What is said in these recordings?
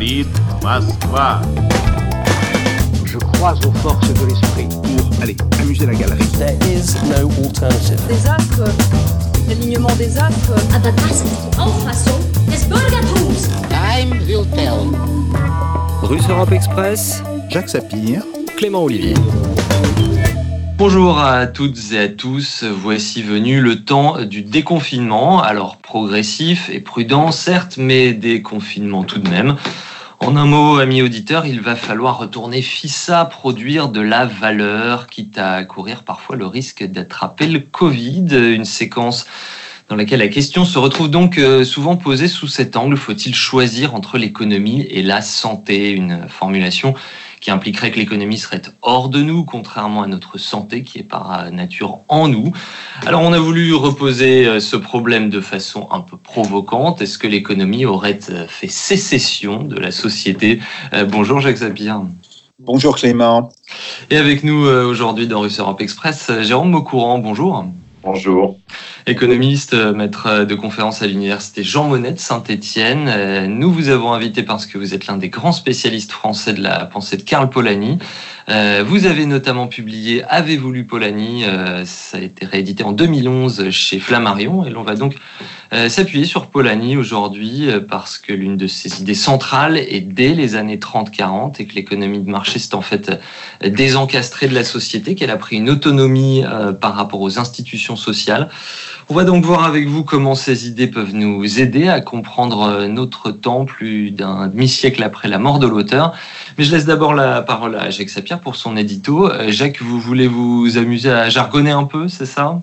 Говорит Москва. Je crois aux forces de l'esprit. Pour aller amuser la galerie. There is no alternative. Des astres, l'alignement des astres. Aber das ist die Auffassung des Bürgertums. Time will tell. Russe Europe Express, Jacques Sapir. Clément Olivier. Bonjour à toutes et à tous, voici venu le temps du déconfinement, alors progressif et prudent certes, mais déconfinement tout de même. En un mot, amis auditeurs, il va falloir retourner FISA, produire de la valeur, quitte à courir parfois le risque d'attraper le Covid, une séquence dans laquelle la question se retrouve donc euh, souvent posée sous cet angle. Faut-il choisir entre l'économie et la santé? Une formulation qui impliquerait que l'économie serait hors de nous, contrairement à notre santé qui est par nature en nous. Alors on a voulu reposer euh, ce problème de façon un peu provocante. Est-ce que l'économie aurait euh, fait sécession de la société? Bonjour Jacques Sapir. Bonjour Clément. Et avec nous aujourd'hui dans Russe Europe Express, Jérôme Maucourant. Bonjour. Bonjour. Économiste, maître de conférence à l'université Jean Monnet de Saint-Étienne. Nous vous avons invité parce que vous êtes l'un des grands spécialistes français de la pensée de Karl Polanyi. Vous avez notamment publié Avez-vous lu Polanyi Ça a été réédité en 2011 chez Flammarion et l'on va donc s'appuyer sur Polanyi aujourd'hui parce que l'une de ses idées centrales est dès les années 30-40 et que l'économie de marché s'est en fait désencastrée de la société, qu'elle a pris une autonomie par rapport aux institutions sociales. On va donc voir avec vous comment ces idées peuvent nous aider à comprendre notre temps plus d'un demi-siècle après la mort de l'auteur. Mais je laisse d'abord la parole à Jacques Sapir pour son édito. Jacques, vous voulez vous amuser à jargonner un peu, c'est ça?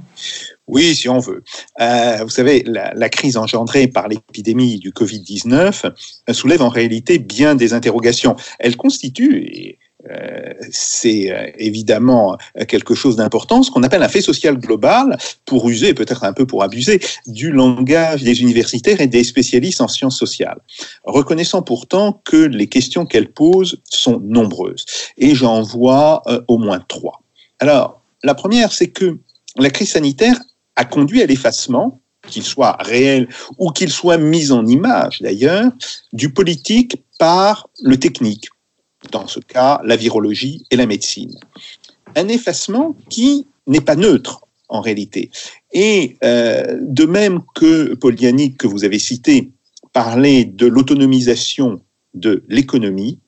Oui, si on veut. Euh, vous savez, la, crise engendrée par l'épidémie du Covid-19 soulève en réalité bien des interrogations. Elle constitue, et euh, c'est euh, évidemment quelque chose d'important, ce qu'on appelle un fait social global, pour user, peut-être un peu pour abuser, du langage des universitaires et des spécialistes en sciences sociales. Reconnaissant pourtant que les questions qu'elle pose sont nombreuses. Et j'en vois euh, au moins trois. Alors, la première, c'est que la crise sanitaire a conduit à l'effacement, qu'il soit réel ou qu'il soit mis en image d'ailleurs, du politique par le technique, dans ce cas la virologie et la médecine. Un effacement qui n'est pas neutre en réalité. Et euh, de même que Yannick, que vous avez cité, parlait de l'autonomisation de l'économie,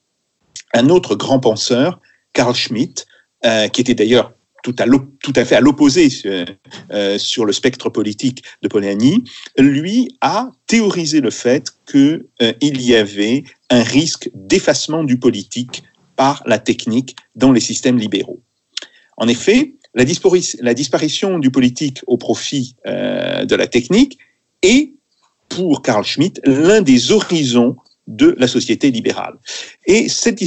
un autre grand penseur, Carl Schmitt, euh, qui était d'ailleurs tout à, tout à fait à l'opposé euh, sur le spectre politique de Polanyi, lui a théorisé le fait qu'il euh, y avait un risque d'effacement du politique par la technique dans les systèmes libéraux. En effet, la, la disparition du politique au profit euh, de la technique est, pour Carl Schmitt, l'un des horizons de la société libérale. Et cette,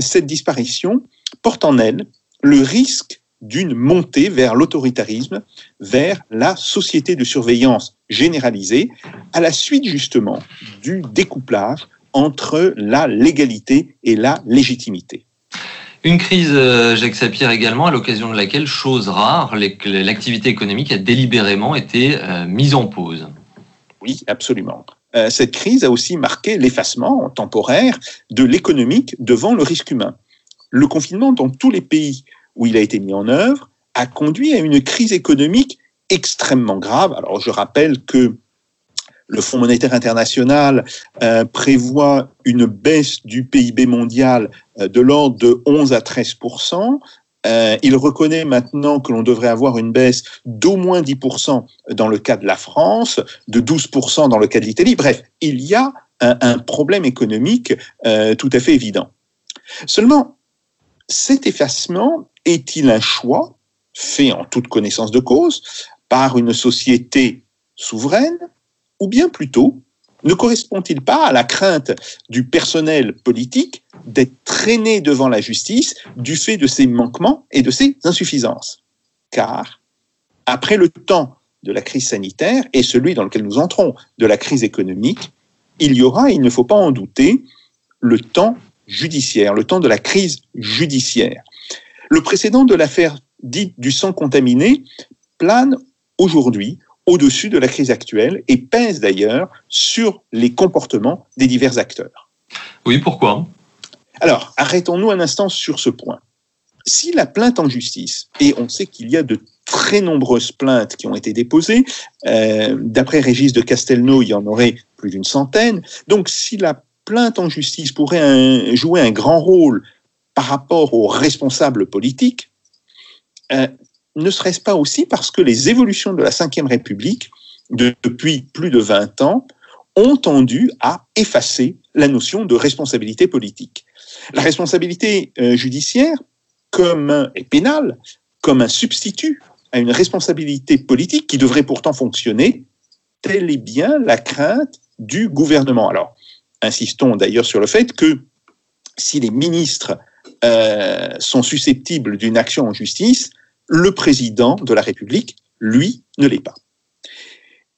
cette disparition porte en elle le risque d'une montée vers l'autoritarisme, vers la société de surveillance généralisée, à la suite justement du découplage entre la légalité et la légitimité. Une crise, euh, Jacques Sapir également, à l'occasion de laquelle, chose rare, l'activité économique a délibérément été euh, mise en pause. Oui, absolument. Euh, cette crise a aussi marqué l'effacement temporaire de l'économique devant le risque humain. Le confinement dans tous les pays où il a été mis en œuvre a conduit à une crise économique extrêmement grave. Alors je rappelle que le Fonds monétaire international euh, prévoit une baisse du PIB mondial euh, de l'ordre de 11 à 13% euh, il reconnaît maintenant que l'on devrait avoir une baisse d'au moins 10% dans le cas de la France, de 12% dans le cas de l'Italie. Bref, il y a un, problème économique euh, tout à fait évident. Seulement, cet effacement est-il un choix fait en toute connaissance de cause par une société souveraine ou bien plutôt ne correspond-il pas à la crainte du personnel politique d'être traîné devant la justice du fait de ses manquements et de ses insuffisances? Car après le temps de la crise sanitaire et celui dans lequel nous entrons de la crise économique, il y aura, il ne faut pas en douter, le temps judiciaire, le temps de la crise judiciaire. Le précédent de l'affaire dite du sang contaminé plane aujourd'hui au-dessus de la crise actuelle et pèse d'ailleurs sur les comportements des divers acteurs. Oui, pourquoi? Alors, arrêtons-nous un instant sur ce point. Si la plainte en justice, et on sait qu'il y a de très nombreuses plaintes qui ont été déposées, euh, d'après Régis de Castelnau, il y en aurait plus d'une centaine, donc si la plainte en justice pourrait un, jouer un grand rôle par rapport aux responsables politiques, euh, ne serait-ce pas aussi parce que les évolutions de la Ve République, de, depuis plus de 20 ans, ont tendu à effacer la notion de responsabilité politique. La responsabilité euh, judiciaire comme et pénale comme un substitut à une responsabilité politique qui devrait pourtant fonctionner, telle est bien la crainte du gouvernement. Alors, insistons d'ailleurs sur le fait que si les ministres euh, sont susceptibles d'une action en justice, le président de la République, lui, ne l'est pas.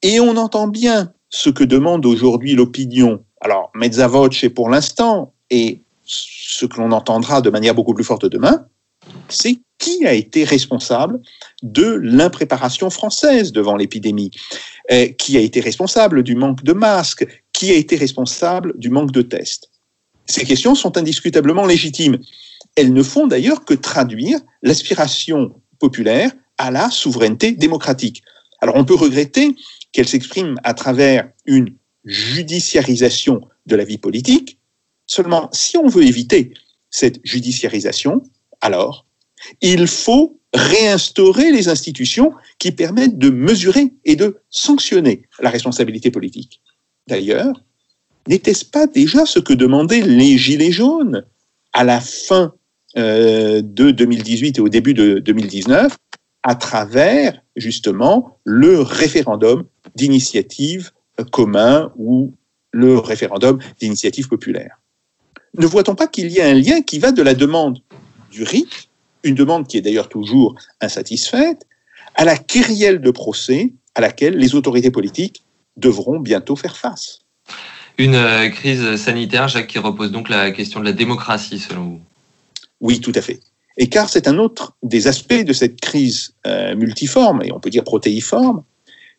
Et on entend bien ce que demande aujourd'hui l'opinion. Alors, mezza voce pour l'instant, et ce que l'on entendra de manière beaucoup plus forte demain, c'est qui a été responsable de l'impréparation française devant l'épidémie, euh, qui a été responsable du manque de masques, qui a été responsable du manque de tests? Ces questions sont indiscutablement légitimes. Elles ne font d'ailleurs que traduire l'aspiration populaire à la souveraineté démocratique. Alors on peut regretter qu'elle s'exprime à travers une judiciarisation de la vie politique. Seulement, si on veut éviter cette judiciarisation, alors il faut réinstaurer les institutions qui permettent de mesurer et de sanctionner la responsabilité politique. D'ailleurs, n'était-ce pas déjà ce que demandaient les Gilets jaunes à la fin de 2018 et au début de 2019 à travers justement le référendum d'initiative commun ou le référendum d'initiative populaire. Ne voit-on pas qu'il y a un lien qui va de la demande du rite une demande qui est d'ailleurs toujours insatisfaite, à la querelle de procès à laquelle les autorités politiques devront bientôt faire face? Une euh, crise sanitaire, Jacques, qui repose donc la question de la démocratie, selon vous? Oui, tout à fait. Et car c'est un autre des aspects de cette crise euh, multiforme, et on peut dire protéiforme,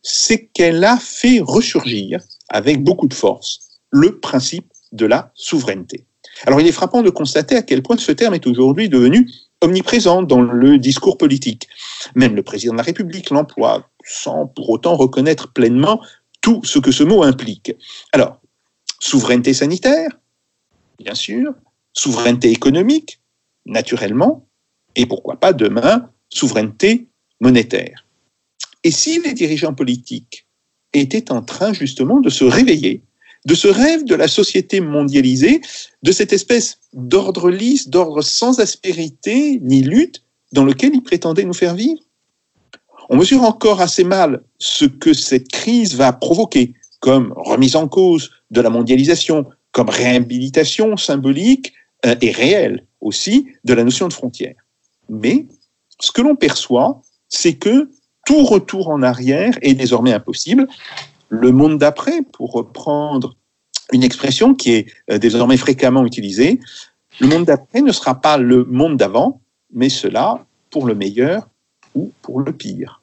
c'est qu'elle a fait ressurgir avec beaucoup de force le principe de la souveraineté. Alors il est frappant de constater à quel point ce terme est aujourd'hui devenu omniprésent dans le discours politique. Même le président de la République l'emploie sans pour autant reconnaître pleinement tout ce que ce mot implique. Alors, souveraineté sanitaire, bien sûr, souveraineté économique, naturellement, et pourquoi pas demain, souveraineté monétaire. Et si les dirigeants politiques étaient en train justement de se réveiller de ce rêve de la société mondialisée, de cette espèce d'ordre lisse, d'ordre sans aspérité ni lutte dans lequel il prétendait nous faire vivre? On mesure encore assez mal ce que cette crise va provoquer comme remise en cause de la mondialisation, comme réhabilitation symbolique euh, et réelle aussi de la notion de frontière. Mais ce que l'on perçoit, c'est que tout retour en arrière est désormais impossible le monde d'après, pour reprendre une expression qui est euh, désormais fréquemment utilisée, le monde d'après ne sera pas le monde d'avant, mais cela pour le meilleur ou pour le pire.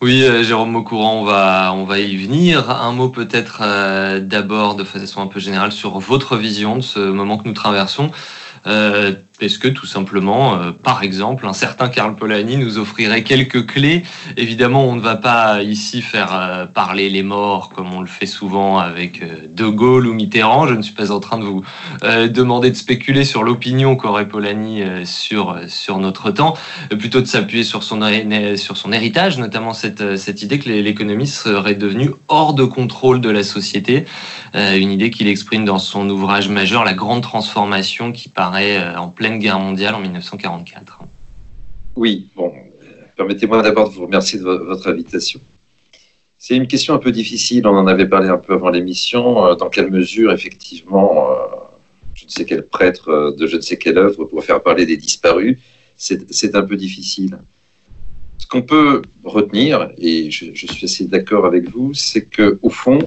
Oui, euh, Jérôme Maucourant, on va, on va y venir. Un mot peut-être euh, d'abord de façon un peu générale sur votre vision de ce moment que nous traversons. 呃 Est-ce que tout simplement, euh, par exemple, un certain Karl Polanyi nous offrirait quelques clés? Évidemment, on ne va pas ici faire euh, parler les morts comme on le fait souvent avec euh, De Gaulle ou Mitterrand. Je ne suis pas en train de vous demander de spéculer sur l'opinion qu'aurait Polanyi sur, sur notre temps, plutôt de s'appuyer sur son, sur son héritage, notamment cette, cette idée que l'économie serait devenue hors de contrôle de la société. une idée qu'il exprime dans son ouvrage majeur, La Grande Transformation, qui paraît en pleine pleine guerre mondiale en 1944. Oui, bon, permettez-moi d'abord de vous remercier de votre invitation. C'est une question un peu difficile, on en avait parlé un peu avant l'émission, euh, dans quelle mesure effectivement, euh, je ne sais quel prêtre euh, de je ne sais quelle œuvre pour faire parler des disparus, c'est un peu difficile. Ce qu'on peut retenir, et je, suis assez d'accord avec vous, c'est que au fond,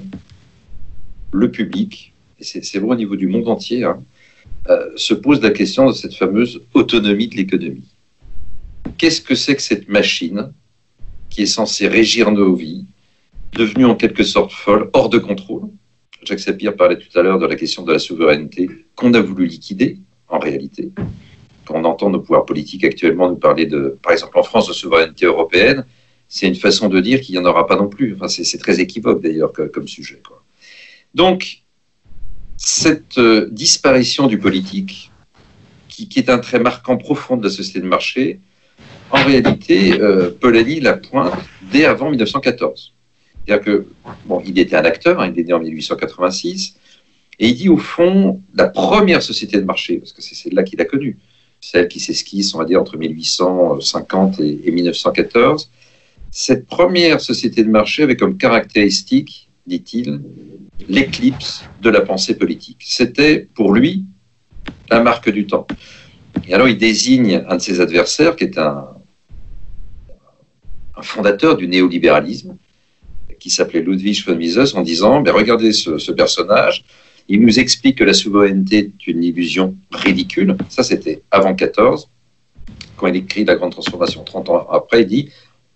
le public, et c'est vrai au niveau du monde entier, hein, euh, se pose la question de cette fameuse autonomie de l'économie. Qu'est-ce que c'est que cette machine qui est censée régir nos vies, devenue en quelque sorte folle, hors de contrôle? Jacques Sapir parlait tout à l'heure de la question de la souveraineté qu'on a voulu liquider, en réalité. Quand on entend nos pouvoirs politiques actuellement nous parler de, par exemple en France, de souveraineté européenne, c'est une façon de dire qu'il n'y en aura pas non plus. Enfin, c'est très équivoque d'ailleurs comme sujet. Donc, cette euh, disparition du politique, qui, est un trait marquant profond de la société de marché, en réalité, euh, Polanyi la pointe dès avant 1914. C'est-à-dire que, bon, il était un acteur, hein, il est né en 1886, et il dit au fond, la première société de marché, parce que c'est celle-là qu'il a connue, celle qui s'esquisse, on va dire, entre 1850 et, et 1914, cette première société de marché avait comme caractéristique, dit-il, l'éclipse de la pensée politique. C'était pour lui la marque du temps. Et alors il désigne un de ses adversaires qui est un, fondateur du néolibéralisme, qui s'appelait Ludwig von Mises, en disant ben Regardez ce, ce, personnage, il nous explique que la souveraineté est une illusion ridicule. Ça, c'était avant 14. Quand il écrit La Grande Transformation, 30 ans après, il dit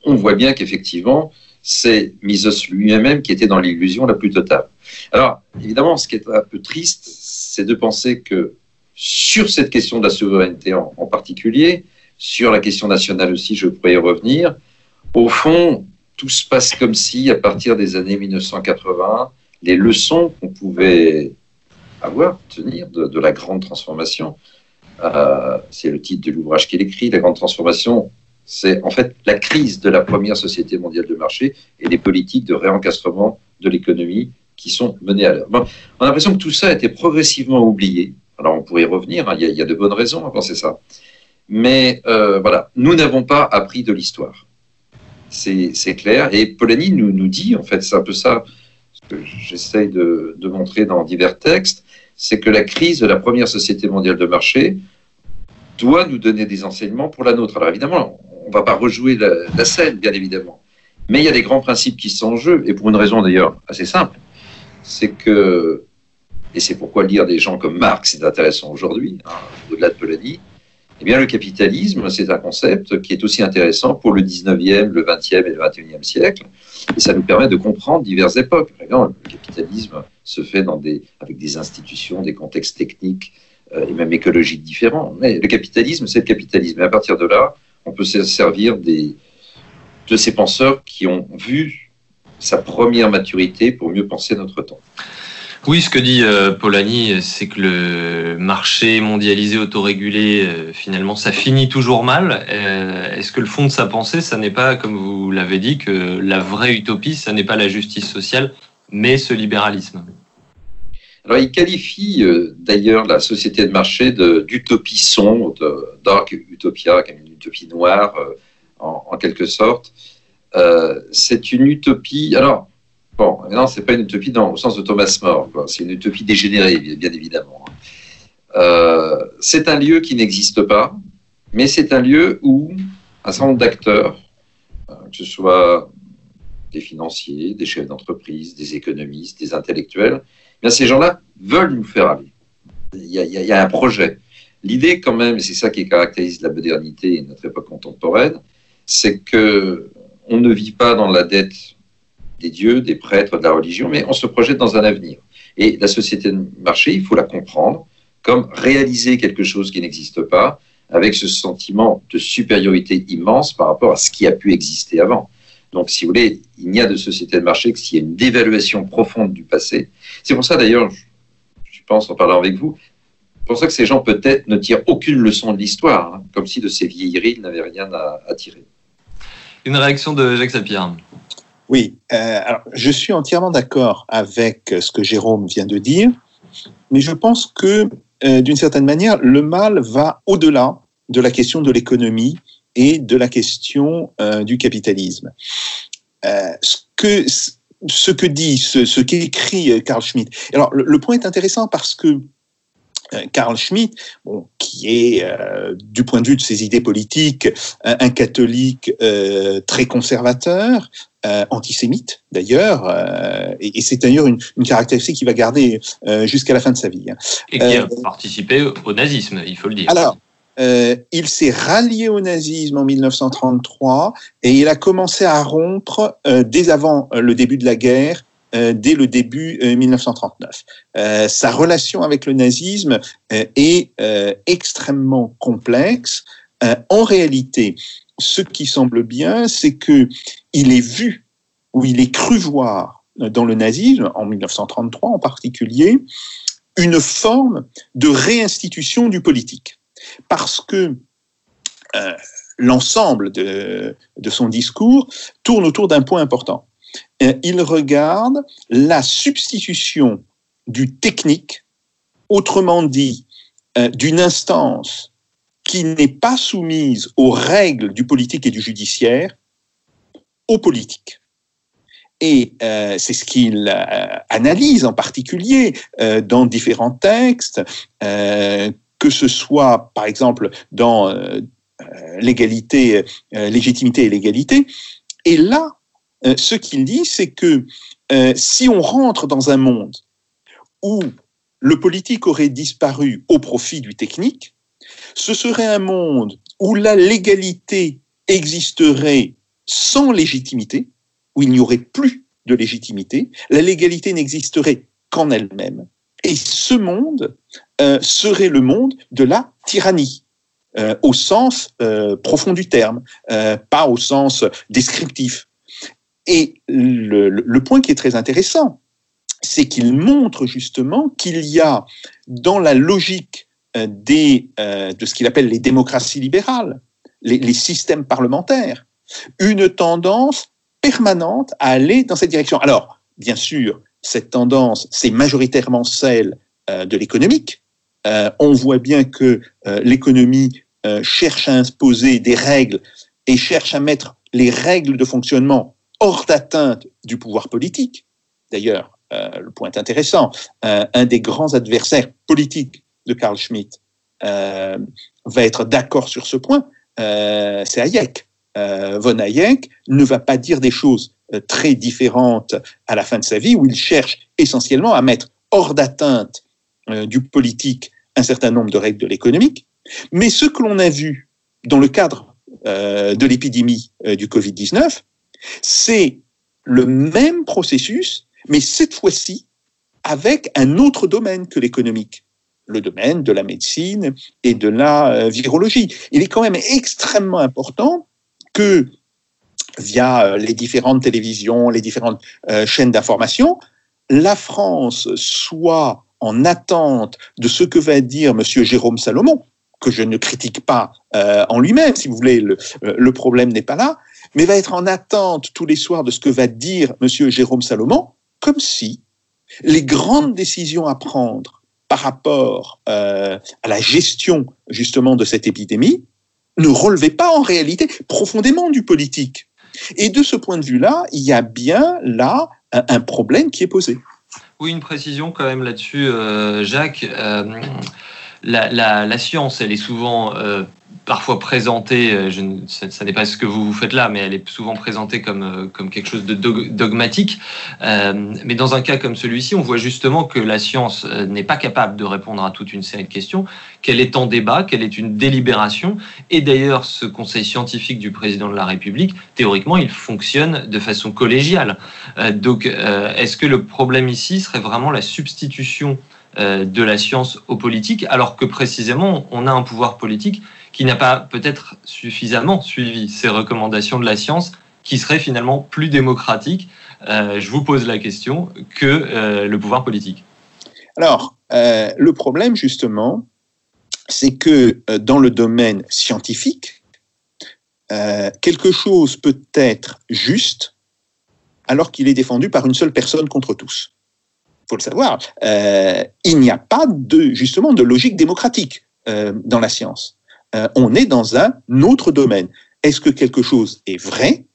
On voit bien qu'effectivement, c'est Mises lui-même qui était dans l'illusion la plus totale. Alors, évidemment, ce qui est un peu triste, c'est de penser que sur cette question de la souveraineté en, particulier, sur la question nationale aussi, je pourrais y revenir, au fond, tout se passe comme si, à partir des années 1980, les leçons qu'on pouvait avoir, tenir de, de, la grande transformation, euh, c'est le titre de l'ouvrage qu'il écrit, La grande transformation, c'est en fait la crise de la première société mondiale de marché et les politiques de réencastrement de l'économie qui sont menées à l'heure. On a l'impression que tout ça a été progressivement oublié. Alors on pourrait y revenir, hein, il, y a, de bonnes raisons à penser ça. Mais euh, voilà, nous n'avons pas appris de l'histoire c'est clair. Et Polanyi nous, dit, en fait, c'est un peu ça que j'essaye de, de, montrer dans divers textes, c'est que la crise de la première société mondiale de marché doit nous donner des enseignements pour la nôtre. Alors évidemment, on ne va pas rejouer la, scène, bien évidemment. Mais il y a des grands principes qui sont en jeu, et pour une raison d'ailleurs assez simple, c'est que, et c'est pourquoi lire des gens comme Marx est intéressant aujourd'hui, hein, au-delà de Polanyi, eh bien, le capitalisme, c'est un concept qui est aussi intéressant pour le 19e, le 20e et le 21e siècle. Et ça nous permet de comprendre diverses époques. Exemple, le capitalisme se fait avec des institutions, des contextes techniques euh, et même écologiques différents. Mais le capitalisme, c'est le capitalisme. Et à partir de là, on peut se servir de ces penseurs qui ont vu sa première maturité pour mieux penser notre temps. Oui, ce que dit euh, Polanyi, c'est que le marché mondialisé autorégulé, euh, finalement, ça finit toujours mal. Euh, Est-ce que le fond de sa pensée, ça n'est pas, comme vous l'avez dit, que la vraie utopie, ça n'est pas la justice sociale, mais ce libéralisme? Alors, il qualifie euh, d'ailleurs la société de marché d'utopie sombre, de dark utopia, une utopie noire, euh, en, quelque sorte. Euh, c'est une utopie. Alors, Bon, non, c'est pas une utopie dans, au sens de Thomas More, c'est une utopie dégénérée, bien évidemment. Euh, c'est un lieu qui n'existe pas, mais c'est un lieu où un certain nombre d'acteurs, que ce soit des financiers, des chefs d'entreprise, des économistes, des intellectuels, bien ces gens-là veulent nous faire aller. Il y, a, un projet. L'idée, quand même, et c'est ça qui caractérise la modernité et notre époque contemporaine, c'est que on ne vit pas dans la dette des dieux, des prêtres, de la religion, mais on se projette dans un avenir. Et la société de marché, il faut la comprendre comme réaliser quelque chose qui n'existe pas, avec ce sentiment de supériorité immense par rapport à ce qui a pu exister avant. Donc, si vous voulez, il n'y a de société de marché que s'il y a une dévaluation profonde du passé. C'est pour ça, d'ailleurs, je pense, en parlant avec vous, c'est pour ça que ces gens, peut-être, ne tirent aucune leçon de l'histoire, hein, comme si de ces vieilleries, ils n'avaient rien à, à, tirer. Une réaction de Jacques Sapir. Oui, euh, alors, je suis entièrement d'accord avec ce que Jérôme vient de dire, mais je pense que, euh, d'une certaine manière, le mal va au-delà de la question de l'économie et de la question euh, du capitalisme. Euh, ce que ce que dit, ce, ce qu'écrit Carl Schmitt. Alors, le, le, point est intéressant parce que Carl Schmitt, bon, qui est, euh, du point de vue de ses idées politiques, un, un catholique euh, très conservateur, euh, antisémite d'ailleurs, euh, et, et c'est d'ailleurs une, une, caractéristique qu'il va garder euh, jusqu'à la fin de sa vie. Et qui a participé au nazisme, il faut le dire. Alors, il s'est rallié au nazisme en 1933 et il a commencé à rompre dès avant le début de la guerre euh, dès le début 1939. sa relation avec le nazisme est extrêmement complexe. en réalité, ce qui semble bien, c'est que il est vu ou il est cru voir dans le nazisme, en 1933 en particulier, une forme de réinstitution du politique. Parce que euh, l'ensemble de, son discours tourne autour d'un point important. Euh, il regarde la substitution du technique, autrement dit, euh, d'une instance qui n'est pas soumise aux règles du politique et du judiciaire, au politique. Et c'est ce qu'il analyse en particulier dans différents textes, que ce soit par exemple dans l'égalité, légitimité et l'égalité. Et là, ce qu'il dit, c'est que si on rentre dans un monde où le politique aurait disparu au profit du technique, ce serait un monde où la légalité existerait sans légitimité, où il n'y aurait plus de légitimité, la légalité n'existerait qu'en elle-même. Et ce monde euh, serait le monde de la tyrannie, euh, au sens euh, profond du terme, pas au sens descriptif. Et le, point qui est très intéressant, c'est qu'il montre justement qu'il y a dans la logique de ce qu'il appelle les démocraties libérales, les, systèmes parlementaires, une tendance permanente à aller dans cette direction. Alors, bien sûr, cette tendance, c'est majoritairement celle de l'économique. Euh, on voit bien que euh, l'économie cherche à imposer des règles et cherche à mettre les règles de fonctionnement hors d'atteinte du pouvoir politique. D'ailleurs, le point intéressant, un des grands adversaires politiques de Carl Schmitt va être d'accord sur ce point, c'est Hayek. Euh, von Hayek ne va pas dire des choses euh, très différentes à la fin de sa vie, où il cherche essentiellement à mettre hors d'atteinte euh, du politique un certain nombre de règles de l'économique. Mais ce que l'on a vu dans le cadre de l'épidémie du Covid-19, c'est le même processus, mais cette fois-ci avec un autre domaine que l'économique, le domaine de la médecine et de la virologie. Il est quand même extrêmement important que via euh, les différentes télévisions, les différentes euh, chaînes d'information, la France soit en attente de ce que va dire M. Jérôme Salomon, que je ne critique pas euh, en lui-même, si vous voulez, le, le problème n'est pas là, mais va être en attente tous les soirs de ce que va dire M. Jérôme Salomon, comme si les grandes décisions à prendre par rapport à la gestion justement de cette épidémie ne relevait pas en réalité profondément du politique. Et de ce point de vue-là, il y a bien là un, problème qui est posé. Oui, une précision quand même là-dessus, euh, Jacques. Euh, la, science, elle est souvent euh, parfois présentée, euh, je, ça, n'est pas ce que vous, faites là, mais elle est souvent présentée comme, euh, quelque chose de dogmatique. Euh, mais dans un cas comme celui-ci, on voit justement que la science n'est pas capable de répondre à toute une série de questions, qu'elle est en débat, qu'elle est une délibération. Et d'ailleurs, ce conseil scientifique du président de la République, théoriquement, il fonctionne de façon collégiale. donc, est-ce que le problème ici serait vraiment la substitution de la science aux politiques, alors que précisément, on a un pouvoir politique qui n'a pas peut-être suffisamment suivi ces recommandations de la science, qui serait finalement plus démocratique, euh, je vous pose la question, que euh, le pouvoir politique Alors, euh, le problème justement, c'est que dans le domaine scientifique, quelque chose peut être juste alors qu'il est défendu par une seule personne contre tous. Il faut le savoir. il n'y a pas de, justement de logique démocratique dans la science. Euh, on est dans un autre domaine. Est-ce que quelque chose est vrai?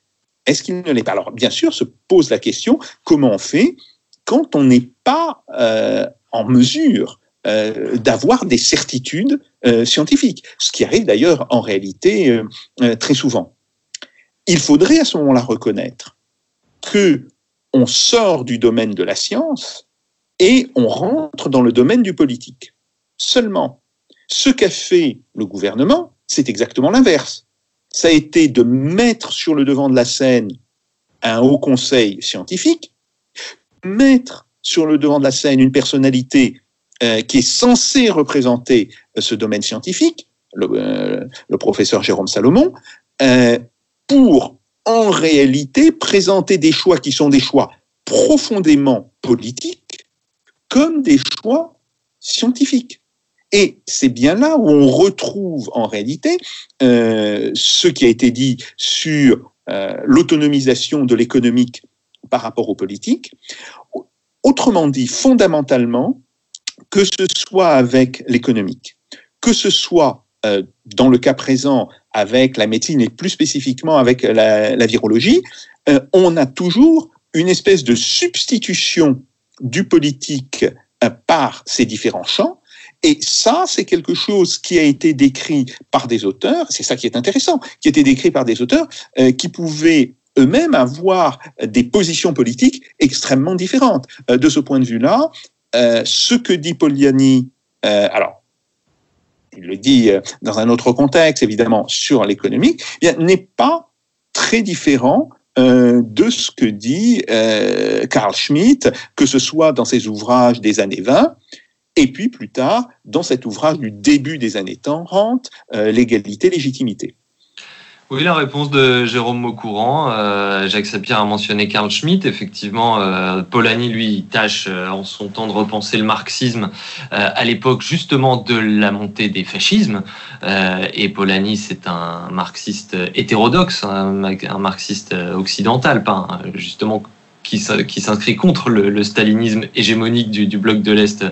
Est-ce qu'il ne l'est pas? Alors, bien sûr, se pose la question comment on fait quand on n'est pas euh, en mesure euh, d'avoir des certitudes scientifiques, ce qui arrive d'ailleurs en réalité très souvent. Il faudrait à ce moment-là reconnaître que on sort du domaine de la science et on rentre dans le domaine du politique. Seulement, ce qu'a fait le gouvernement, c'est exactement l'inverse. Ça a été de mettre sur le devant de la scène un haut conseil scientifique, mettre sur le devant de la scène une personnalité euh, qui est censée représenter ce domaine scientifique, le, euh, professeur Jérôme Salomon, euh, pour en réalité présenter des choix qui sont des choix profondément politiques comme des choix scientifiques. Et c'est bien là où on retrouve en réalité euh, ce qui a été dit sur euh, l'autonomisation de l'économique par rapport aux politiques. Autrement dit, fondamentalement, que ce soit avec l'économique, que ce soit euh, dans le cas présent avec la médecine et plus spécifiquement avec la, virologie, on a toujours une espèce de substitution du politique par ces différents champs. Et ça, c'est quelque chose qui a été décrit par des auteurs, c'est ça qui est intéressant, qui a été décrit par des auteurs euh, qui pouvaient eux-mêmes avoir des positions politiques extrêmement différentes. Euh, de ce point de vue-là, euh, ce que dit Poliani, alors, il le dit dans un autre contexte, évidemment, sur l'économie, eh n'est pas très différent de ce que dit euh, Carl Schmitt, que ce soit dans ses ouvrages des années 20, et puis plus tard dans cet ouvrage du début des années 30, euh, L'égalité, légitimité. Oui, la réponse de Jérôme Maucourant. Euh, Jacques Sapir a mentionné Carl Schmitt. Effectivement, euh, Polanyi, lui, tâche euh, en son temps de repenser le marxisme à l'époque justement de la montée des fascismes. Et Polanyi, c'est un marxiste hétérodoxe, un, un marxiste occidental, pas justement qui, s'inscrit contre le, stalinisme hégémonique du, bloc de l'Est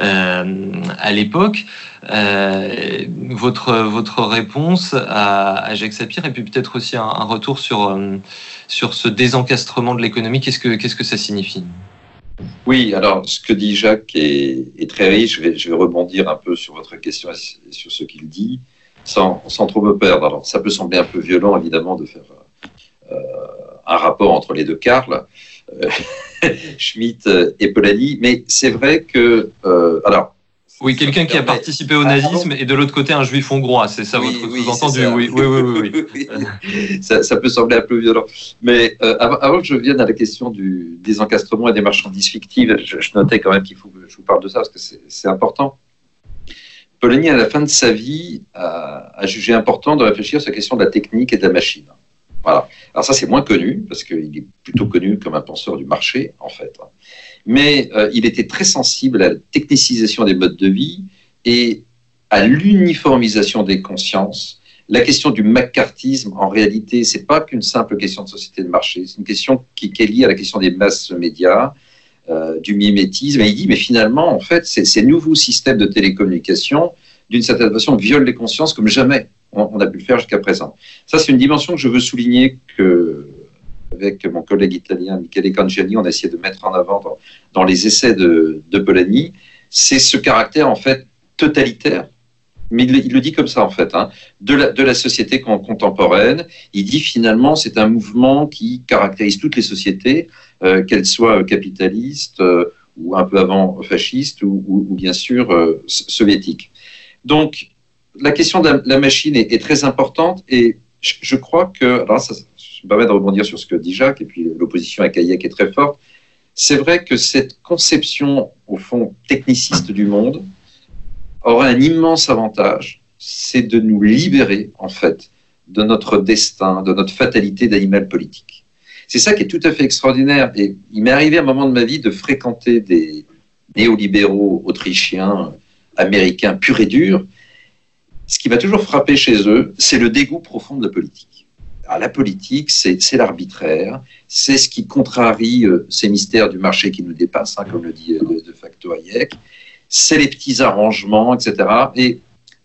euh, à l'époque. Euh, votre, réponse à, Jacques Sapir et puis peut-être aussi un, retour sur, euh, sur ce désencastrement de l'économie, qu'est-ce que, ça signifie? Oui, alors ce que dit Jacques est, très riche. Je vais, rebondir un peu sur votre question et sur ce qu'il dit, sans, sans trop me perdre. Alors, ça peut sembler un peu violent, évidemment, de faire un rapport entre les deux Karl, euh, Schmitt et Polanyi, mais c'est vrai que, euh, alors, Oui, quelqu'un qui a participé au Ah, nazisme et de l'autre côté un juif hongrois, c'est ça Oui, votre oui, sous-entendu oui, oui, oui, oui, ça, ça peut sembler un peu violent. Mais euh, avant, avant que je vienne à la question du désencastrement et des marchandises fictives, je, je notais quand même qu'il faut que je vous parle de ça parce que c'est c'est important. Polanyi, à la fin de sa vie, a, a jugé important de réfléchir sur la question de la technique et de la machine. Alors ça, c'est moins connu parce qu'il est plutôt connu comme un penseur du marché, en fait. Mais euh, il était très sensible à la technicisation des modes de vie et à l'uniformisation des consciences. La question du macartisme, en réalité, c'est pas qu'une simple question de société de marché, c'est une question qui, est liée à la question des masses médias, euh, du mimétisme. Et il dit, mais finalement, en fait, ces nouveaux systèmes de télécommunication, d'une certaine façon, violent les consciences comme jamais on, a pu le faire jusqu'à présent. Ça, c'est une dimension que je veux souligner que, avec mon collègue italien Michele Cangiani, on a essayé de mettre en avant dans, les essais de, de Polanyi. C'est ce caractère, en fait, totalitaire mais il, le- dit comme ça en fait, hein, de, la, société con- contemporaine. Il dit finalement c'est un mouvement qui caractérise toutes les sociétés, euh, qu'elles soient capitalistes euh, ou un peu avant fascistes ou, bien sûr euh, soviétiques. Donc la question de la, machine est, très importante et je, crois que, alors ça, je me permets de rebondir sur ce que dit Jacques et puis l'opposition à Hayek est très forte. C'est vrai que cette conception au fond techniciste du monde aurait un immense avantage, c'est de nous libérer, en fait, de notre destin, de notre fatalité d'animal politique. C'est ça qui est tout à fait extraordinaire. Et il m'est arrivé à un moment de ma vie de fréquenter des néolibéraux autrichiens, américains purs et durs. Ce qui m'a toujours frappé chez eux, c'est le dégoût profond de la politique. Alors, la politique, c'est l'arbitraire, c'est ce qui contrarie euh, ces mystères du marché qui nous dépassent, hein, comme le dit euh, de, facto Hayek c'est les petits arrangements, etc. Et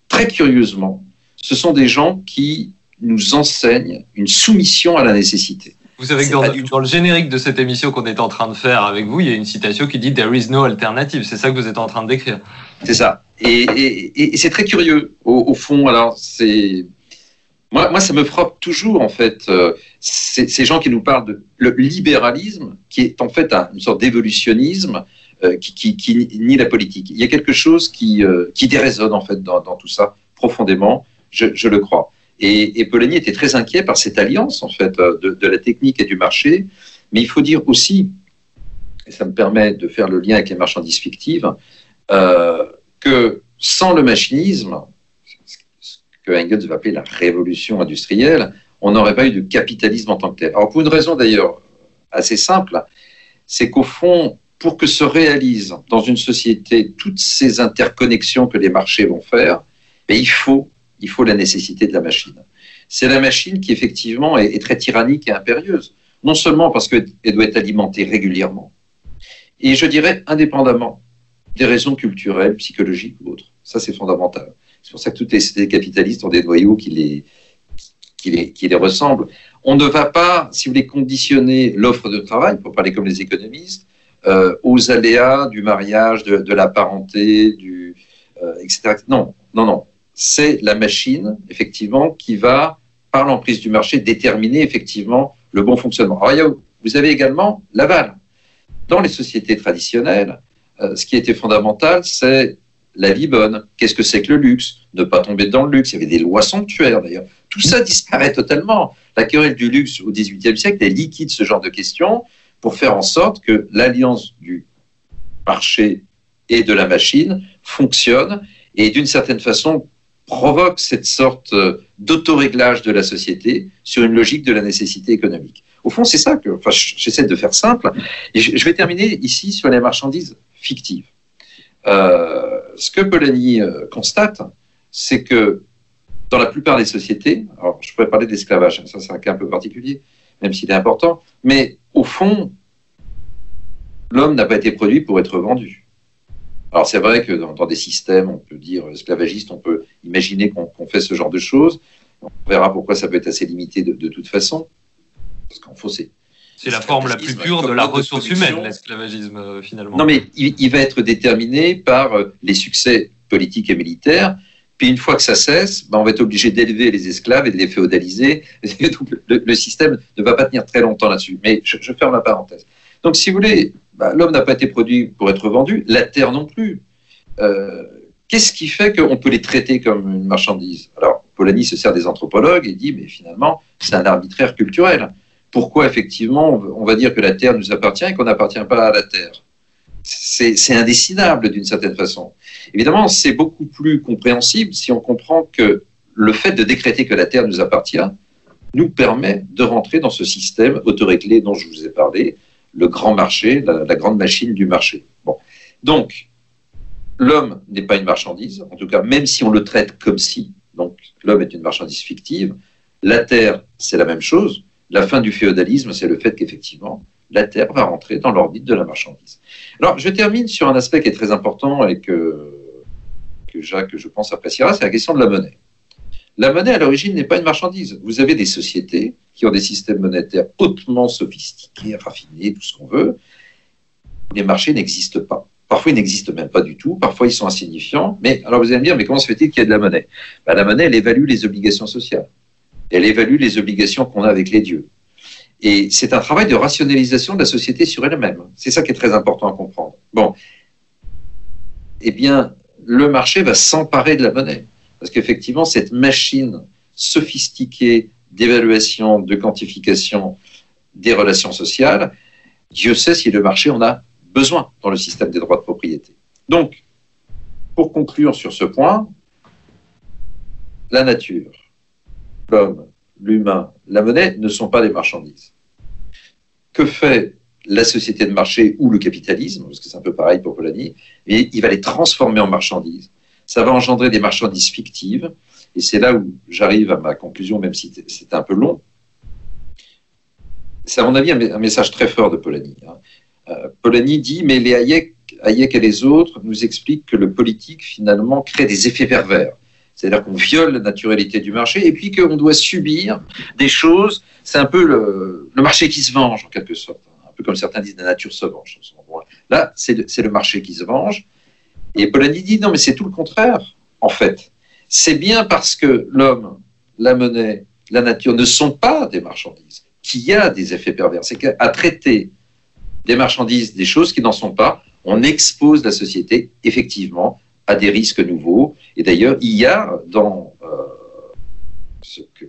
très curieusement, ce sont des gens qui nous enseignent une soumission à la nécessité. Vous savez que dans, du dans le générique de cette émission qu'on est en train de faire avec vous, il y a une citation qui dit There is no alternative. C'est ça que vous êtes en train de décrire. C'est ça. Et, c'est très curieux, au, fond. Alors. Moi, ça me frappe toujours, en fait, euh, ces, gens qui nous parlent de le libéralisme, qui est en fait un- une sorte d'évolutionnisme euh, qui, nie la politique. Il y a quelque chose qui, euh, qui déraisonne, en fait, dans, tout ça, profondément, je, le crois. Et, et Polanyi était très inquiet par cette alliance, en fait, de, de la technique et du marché. Mais il faut dire aussi, et ça me permet de faire le lien avec les marchandises fictives, que sans le machinisme, ce que Engels va appeler la révolution industrielle, on n'aurait pas eu de capitalisme en tant que tel. Alors pour une raison d'ailleurs assez simple, c'est qu'au fond, pour que se réalisent dans une société toutes ces interconnexions que les marchés vont faire, mais il faut, il faut la nécessité de la machine. C'est la machine qui effectivement est, est très tyrannique et impérieuse, non seulement parce qu'elle doit être alimentée régulièrement, et je dirais indépendamment des raisons culturelles, psychologiques ou autres. Ça, c'est fondamental. C'est pour ça que toutes les sociétés capitalistes ont des noyaux qui les, qui les, qui les ressemblent. On ne va pas, si vous voulez, conditionner l'offre de travail, pour parler comme les économistes, euh, aux aléas du mariage, de, la parenté, du, euh, etc. Non, non, non. C'est la machine, effectivement, qui va, par l'emprise du marché, déterminer effectivement le bon fonctionnement. Alors, vous avez également l'aval. Dans les sociétés traditionnelles, euh, ce qui était fondamental, c'est la vie bonne. Qu'est-ce que c'est que le luxe? Ne pas tomber dans le luxe. Il y avait des lois sanctuaires d'ailleurs. Tout ça disparaît totalement. La querelle du luxe au XVIIIe siècle, elle liquide ce genre de questions pour faire en sorte que l'alliance du marché et de la machine fonctionne et d'une certaine façon provoque cette sorte euh, d'autoréglage de la société sur une logique de la nécessité économique. Au fond, c'est ça que, j'essaie de faire simple. Et je vais terminer ici sur les marchandises fictives. Euh, ce que Polanyi euh, constate, c'est que dans la plupart des sociétés, alors je pourrais parler d'esclavage, ça c'est un cas un peu particulier, même s'il est important, mais au fond, l'homme n'a pas été produit pour être vendu. Alors c'est vrai que dans, des systèmes, on peut dire esclavagistes, on peut imaginer qu'on qu fait ce genre de choses. On verra pourquoi ça peut être assez limité de toute façon. Parce qu'en faux, c'est c'est la forme la plus pure de la ressource humaine, l'esclavagisme, euh, finalement. Non, mais il, il, va être déterminé par euh, les succès politiques et militaires. Puis une fois que ça cesse, ben on va être obligé d'élever les esclaves et de les féodaliser. Le, le, système ne va pas tenir très longtemps là-dessus. Mais je, je, ferme la parenthèse. Donc, si vous voulez, ben, l'homme n'a pas été produit pour être vendu, la terre non plus. Euh, Qu'est-ce qui fait qu'on peut les traiter comme une marchandise? Alors, Polanyi se sert des anthropologues et dit, mais finalement, c'est un arbitraire culturel pourquoi effectivement on va dire que la Terre nous appartient et qu'on n'appartient pas à la Terre. C'est indécidable d'une certaine façon. Évidemment, c'est beaucoup plus compréhensible si on comprend que le fait de décréter que la Terre nous appartient nous permet de rentrer dans ce système autoréglé dont je vous ai parlé, le grand marché, la, la grande machine du marché. Bon. Donc, l'homme n'est pas une marchandise, en tout cas, même si on le traite comme si, donc l'homme est une marchandise fictive, la Terre, c'est la même chose, la fin du féodalisme, c'est le fait qu'effectivement, la Terre va rentrer dans l'orbite de la marchandise. Alors, je termine sur un aspect qui est très important et que, que Jacques, je pense, appréciera, c'est la question de la monnaie. La monnaie, à l'origine, n'est pas une marchandise. Vous avez des sociétés qui ont des systèmes monétaires hautement sophistiqués, raffinés, tout ce qu'on veut. Les marchés n'existent pas. Parfois, ils n'existent même pas du tout. Parfois, ils sont insignifiants. Mais alors, vous allez me dire, mais comment se fait-il qu'il y ait de la monnaie? Ben, La monnaie, elle évalue les obligations sociales elle évalue les obligations qu'on a avec les dieux. Et c'est un travail de rationalisation de la société sur elle-même. C'est ça qui est très important à comprendre. Bon. Eh bien, le marché va s'emparer de la monnaie. Parce qu'effectivement, cette machine sophistiquée d'évaluation, de quantification des relations sociales, Dieu sait si le marché en a besoin dans le système des droits de propriété. Donc, pour conclure sur ce point, la nature, l'homme, l'humain, la monnaie ne sont pas des marchandises. Que fait la société de marché ou le capitalisme, parce que c'est un peu pareil pour Polanyi, et il va les transformer en marchandises. Ça va engendrer des marchandises fictives, et c'est là où j'arrive à ma conclusion, même si c'est un peu long. C'est à mon avis un message très fort de Polanyi. Hein. Euh, Polanyi dit, mais les Hayek et les autres nous expliquent que le politique, finalement, crée des effets pervers. C'est-à-dire qu'on viole la naturalité du marché et puis qu'on doit subir des choses. C'est un peu le, marché qui se venge, en quelque sorte. Un peu comme certains disent la nature se venge. Là, c'est le, le, marché qui se venge. Et Polanyi dit non, mais c'est tout le contraire, en fait. C'est bien parce que l'homme, la monnaie, la nature ne sont pas des marchandises qu'il y a des effets pervers. C'est qu'à traiter des marchandises, des choses qui n'en sont pas, on expose la société, effectivement, à des risques nouveaux. Et d'ailleurs, il y a dans euh, ce que,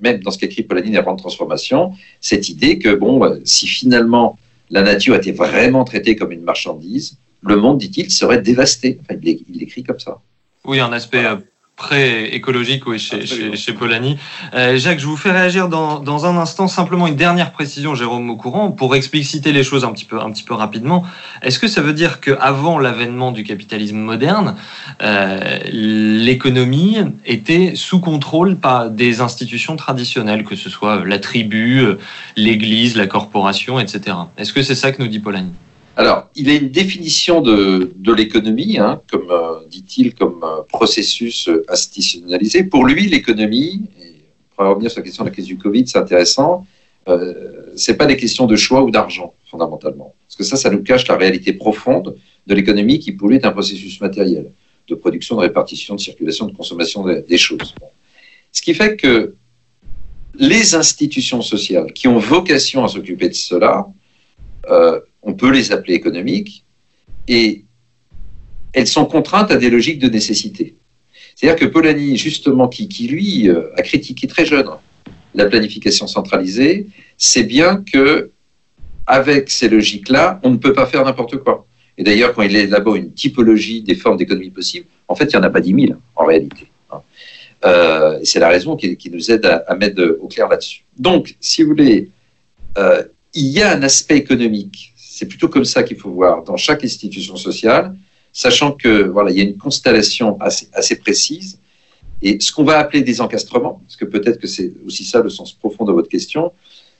même dans ce qu'écrit Polanyi, les de transformation, cette idée que, bon, si finalement la nature était vraiment traitée comme une marchandise, le monde, dit-il, serait dévasté. Enfin, il l'écrit comme ça. Oui, un aspect euh, pré-écologique oui, chez, chez, chez, Polanyi. Euh, Jacques, je vous fais réagir dans, dans, un instant. Simplement une dernière précision, Jérôme Aucourant, pour expliciter les choses un petit peu, un petit peu rapidement. Est-ce que ça veut dire qu'avant l'avènement du capitalisme moderne, euh, l'économie était sous contrôle par des institutions traditionnelles, que ce soit la tribu, euh, l'Église, la corporation, etc. Est-ce que c'est ça que nous dit Polanyi? Alors, il a une définition de, de l'économie, hein, comme euh, dit-il, comme euh, processus euh, institutionnalisé. Pour lui, l'économie, pour revenir sur la question de la crise du Covid, c'est intéressant, euh, c'est pas des questions de choix ou d'argent, fondamentalement. Parce que ça, ça nous cache la réalité profonde de l'économie qui, pour lui, est un processus matériel de production, de répartition, de circulation, de consommation des, choses. Ce qui fait que les institutions sociales qui ont vocation à s'occuper de cela, on peut les appeler économiques, et elles sont contraintes à des logiques de nécessité. C'est-à-dire que Polanyi, justement, qui, lui euh, a critiqué très jeune la planification centralisée, c'est bien que avec ces logiques-là, on ne peut pas faire n'importe quoi. Et d'ailleurs, quand il élabore une typologie des formes d'économie possibles, en fait, il n'y en a pas 10 000 en réalité. Euh, c'est la raison qui, nous aide à, à, mettre au clair là-dessus. Donc, si vous voulez, euh, il y a un aspect économique c'est plutôt comme ça qu'il faut voir dans chaque institution sociale, sachant que voilà, il y a une constellation assez, assez précise. Et ce qu'on va appeler des encastrements, parce que peut-être que c'est aussi ça le sens profond de votre question,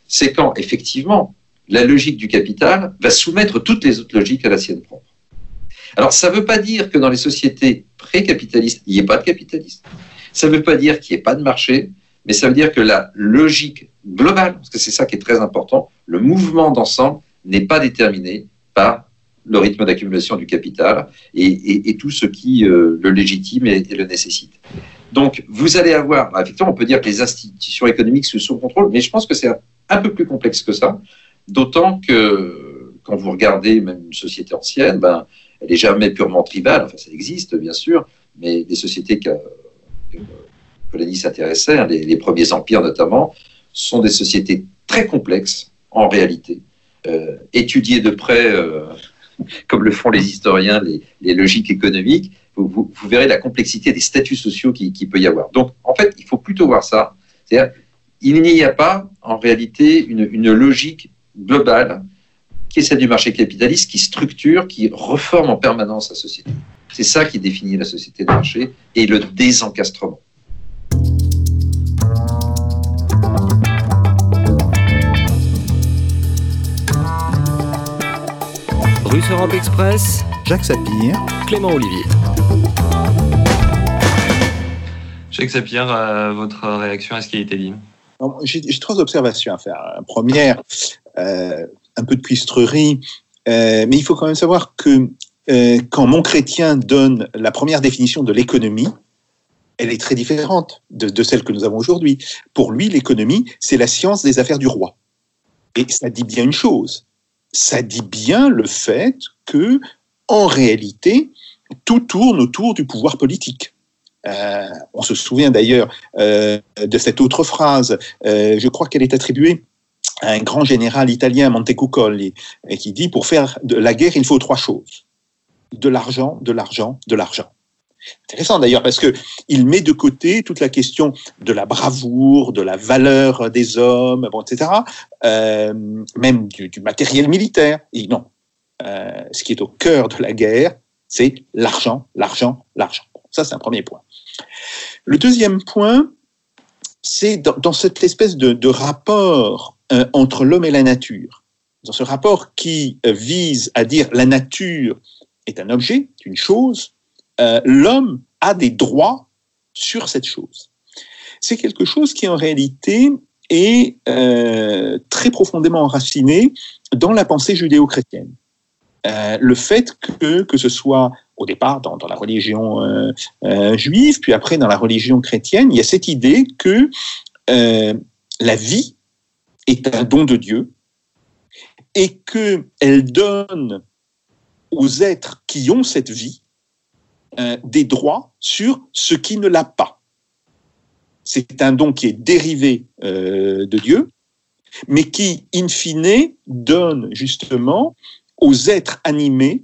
c'est quand effectivement la logique du capital va soumettre toutes les autres logiques à la sienne propre. Alors ça ne veut pas dire que dans les sociétés pré-capitalistes, il n'y ait pas de capitalisme. Ça ne veut pas dire qu'il n'y ait pas de marché, mais ça veut dire que la logique globale, parce que c'est ça qui est très important, le mouvement d'ensemble n'est pas déterminé par le rythme d'accumulation du capital et, tout ce qui euh, le légitime et, le nécessite. Donc, vous allez avoir, bah, effectivement, on peut dire que les institutions économiques sont sous contrôle, mais je pense que c'est un, peu plus complexe que ça, d'autant que quand vous regardez même une société ancienne, ben, elle n'est jamais purement tribale, enfin ça existe bien sûr, mais les sociétés que, Polanyi s'intéressait, hein, les, premiers empires notamment, sont des sociétés très complexes en réalité, étudier de près, euh, comme le font les historiens, les, logiques économiques, vous, verrez la complexité des statuts sociaux qui, qui, peut y avoir. Donc, en fait, il faut plutôt voir ça. Il n'y a pas, en réalité, une, une, logique globale qui est celle du marché capitaliste, qui structure, qui reforme en permanence la société. C'est ça qui définit la société de marché et le désencastrement. Russe Europe Express, Jacques Sapir, Clément Olivier. Jacques Sapir, euh, votre réaction à ce qui a été dit J'ai trois observations à faire. Première, euh, un peu de cuistrerie, euh, mais il faut quand même savoir que euh, quand mon chrétien donne la première définition de l'économie, elle est très différente de, de celle que nous avons aujourd'hui. Pour lui, l'économie, c'est la science des affaires du roi. Et ça dit bien une chose, ça dit bien le fait que, en réalité, tout tourne autour du pouvoir politique. Euh, on se souvient d'ailleurs euh, de cette autre phrase, euh, je crois qu'elle est attribuée à un grand général italien, Montecuccoli, qui dit pour faire de la guerre, il faut trois choses de l'argent, de l'argent, de l'argent. Intéressant d'ailleurs parce que il met de côté toute la question de la bravoure, de la valeur des hommes, bon, etc. Euh, même du, matériel militaire. Et non, euh, ce qui est au cœur de la guerre, c'est l'argent, l'argent, l'argent. Ça, c'est un premier point. Le deuxième point, c'est dans, cette espèce de, rapport euh, entre l'homme et la nature. Dans ce rapport qui vise à dire la nature est un objet, une chose, euh, l'homme a des droits sur cette chose. C'est quelque chose qui en réalité est euh, très profondément enraciné dans la pensée judéo-chrétienne. Euh, le fait que, que ce soit au départ dans, dans la religion juive, puis après dans la religion chrétienne, il y a cette idée que la vie est un don de Dieu et qu'elle donne aux êtres qui ont cette vie euh, des droits sur ce qui ne l'a pas. C'est un don qui est dérivé euh, de Dieu, mais qui, in fine, donne justement aux êtres animés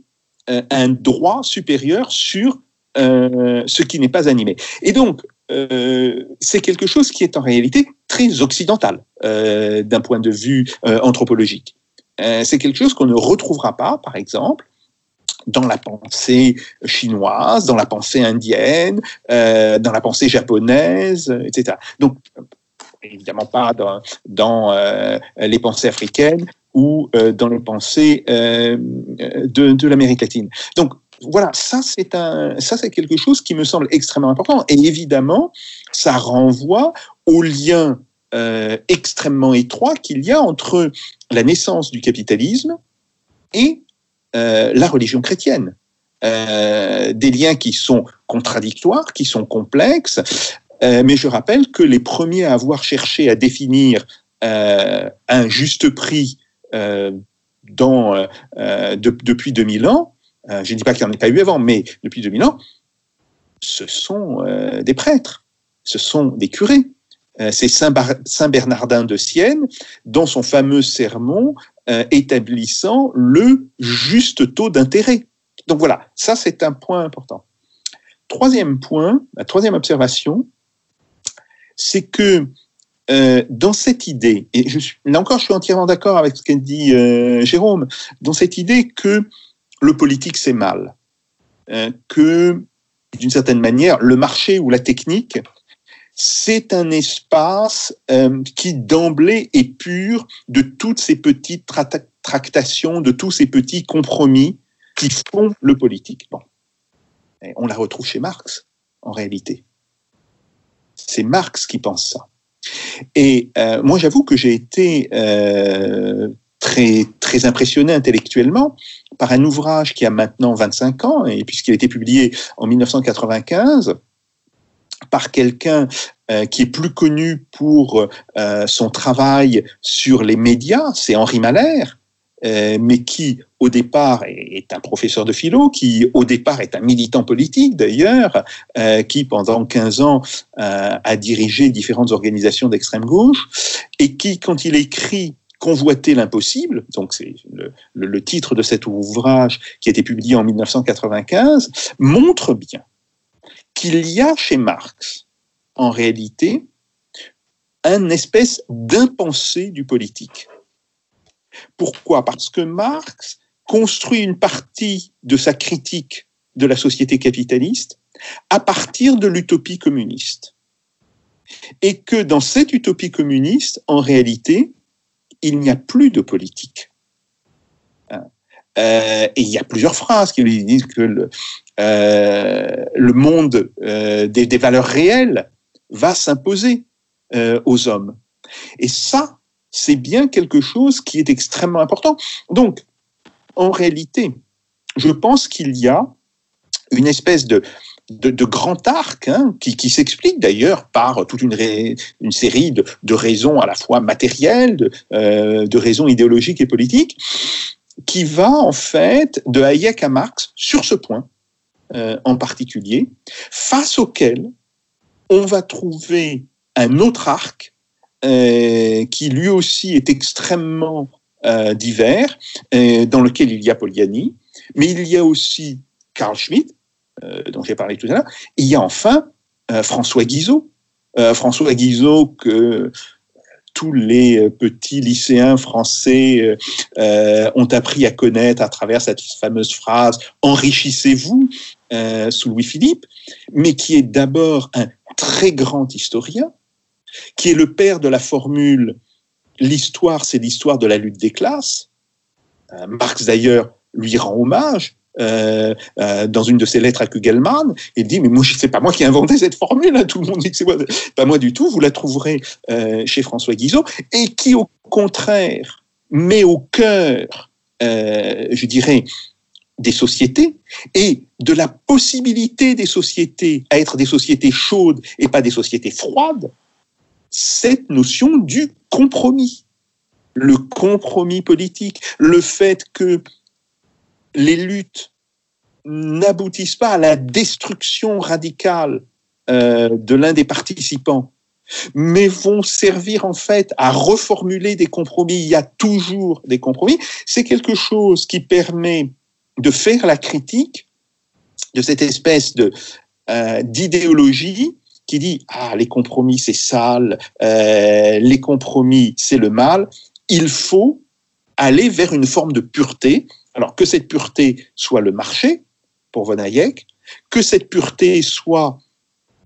euh, un droit supérieur sur ce qui n'est pas animé. Et donc, c'est quelque chose qui est en réalité très occidental d'un point de vue anthropologique. C'est quelque chose qu'on ne retrouvera pas, par exemple, dans la pensée chinoise, dans la pensée indienne, euh, dans la pensée japonaise, etc. Donc, évidemment pas dans, euh, les pensées africaines ou euh, dans les pensées euh, de, de l'Amérique latine. Donc, voilà, ça c'est un, ça c'est quelque chose qui me semble extrêmement important. Et évidemment, ça renvoie au lien euh, extrêmement étroit qu'il y a entre la naissance du capitalisme et euh, la religion chrétienne. Euh, des liens qui sont contradictoires, qui sont complexes, euh, mais je rappelle que les premiers à avoir cherché à définir euh, un juste prix euh, dans, de, depuis 2000 ans, je ne dis pas qu'il n'y en ait pas eu avant, mais depuis 2000 ans, ce sont des prêtres, ce sont des curés. C'est Saint, Saint, Bernardin de Sienne, dans son fameux sermon établissant le juste taux d'intérêt. Donc voilà, ça c'est un point important. Troisième point, la troisième observation, c'est que euh, dans cette idée, et je suis, là encore je suis entièrement d'accord avec ce qu'a dit euh, Jérôme, dans cette idée que le politique c'est mal, euh, que d'une certaine manière le marché ou la technique c'est un espace euh, qui d'emblée est pur de toutes ces petites tra tractations, de tous ces petits compromis qui font le politique. Bon. On la retrouve chez Marx, en réalité. C'est Marx qui pense ça. Et euh, moi, j'avoue que j'ai été euh, très, très impressionné intellectuellement par un ouvrage qui a maintenant 25 ans, et puisqu'il a été publié en 1995, par quelqu'un euh, qui est plus connu pour euh, son travail sur les médias, c'est Henri Malher, euh, mais qui au départ est un professeur de philo, qui au départ est un militant politique d'ailleurs, qui pendant 15 ans a dirigé différentes organisations d'extrême gauche, et qui quand il écrit Convoiter l'impossible, donc c'est le, titre de cet ouvrage qui a été publié en 1995, montre bien qu'il y a chez Marx, en réalité, un espèce d'impensé du politique. Pourquoi? Parce que Marx construit une partie de sa critique de la société capitaliste à partir de l'utopie communiste. Et que dans cette utopie communiste, en réalité, il n'y a plus de politique. Euh, et il y a plusieurs phrases qui lui disent que le monde euh, des, valeurs réelles va s'imposer euh, aux hommes. Et ça, c'est bien quelque chose qui est extrêmement important. Donc, en réalité, je pense qu'il y a une espèce de, de, grand arc hein, qui, s'explique d'ailleurs par toute une, série de, raisons à la fois matérielles, euh, de raisons idéologiques et politiques, qui va en fait de Hayek à Marx sur ce point euh, en particulier, face auquel on va trouver un autre arc euh, qui lui aussi est extrêmement euh, divers, dans lequel il y a Poliani, mais il y a aussi Carl Schmitt, dont j'ai parlé tout à l'heure, il y a enfin François Guizot. François Guizot que tous les petits lycéens français euh, ont appris à connaître à travers cette fameuse phrase Enrichissez-vous euh, sous Louis-Philippe, mais qui est d'abord un très grand historien, qui est le père de la formule L'histoire, c'est l'histoire de la lutte des classes. Euh, Marx, d'ailleurs, lui rend hommage. Euh, euh, dans une de ses lettres à Kugelmann, il dit mais moi c'est pas moi qui ai inventé cette formule, hein. tout le monde dit que c'est moi, pas moi du tout. Vous la trouverez euh, chez François Guizot et qui au contraire met au cœur, je dirais, des sociétés et de la possibilité des sociétés à être des sociétés chaudes et pas des sociétés froides, cette notion du compromis, le compromis politique, le fait que les luttes n'aboutissent pas à la destruction radicale euh, de l'un des participants, mais vont servir en fait à reformuler des compromis. Il y a toujours des compromis. C'est quelque chose qui permet de faire la critique de cette espèce de euh, d'idéologie qui dit ah les compromis c'est sale, euh, les compromis c'est le mal. Il faut aller vers une forme de pureté. Alors que cette pureté soit le marché pour Von Hayek, que cette pureté soit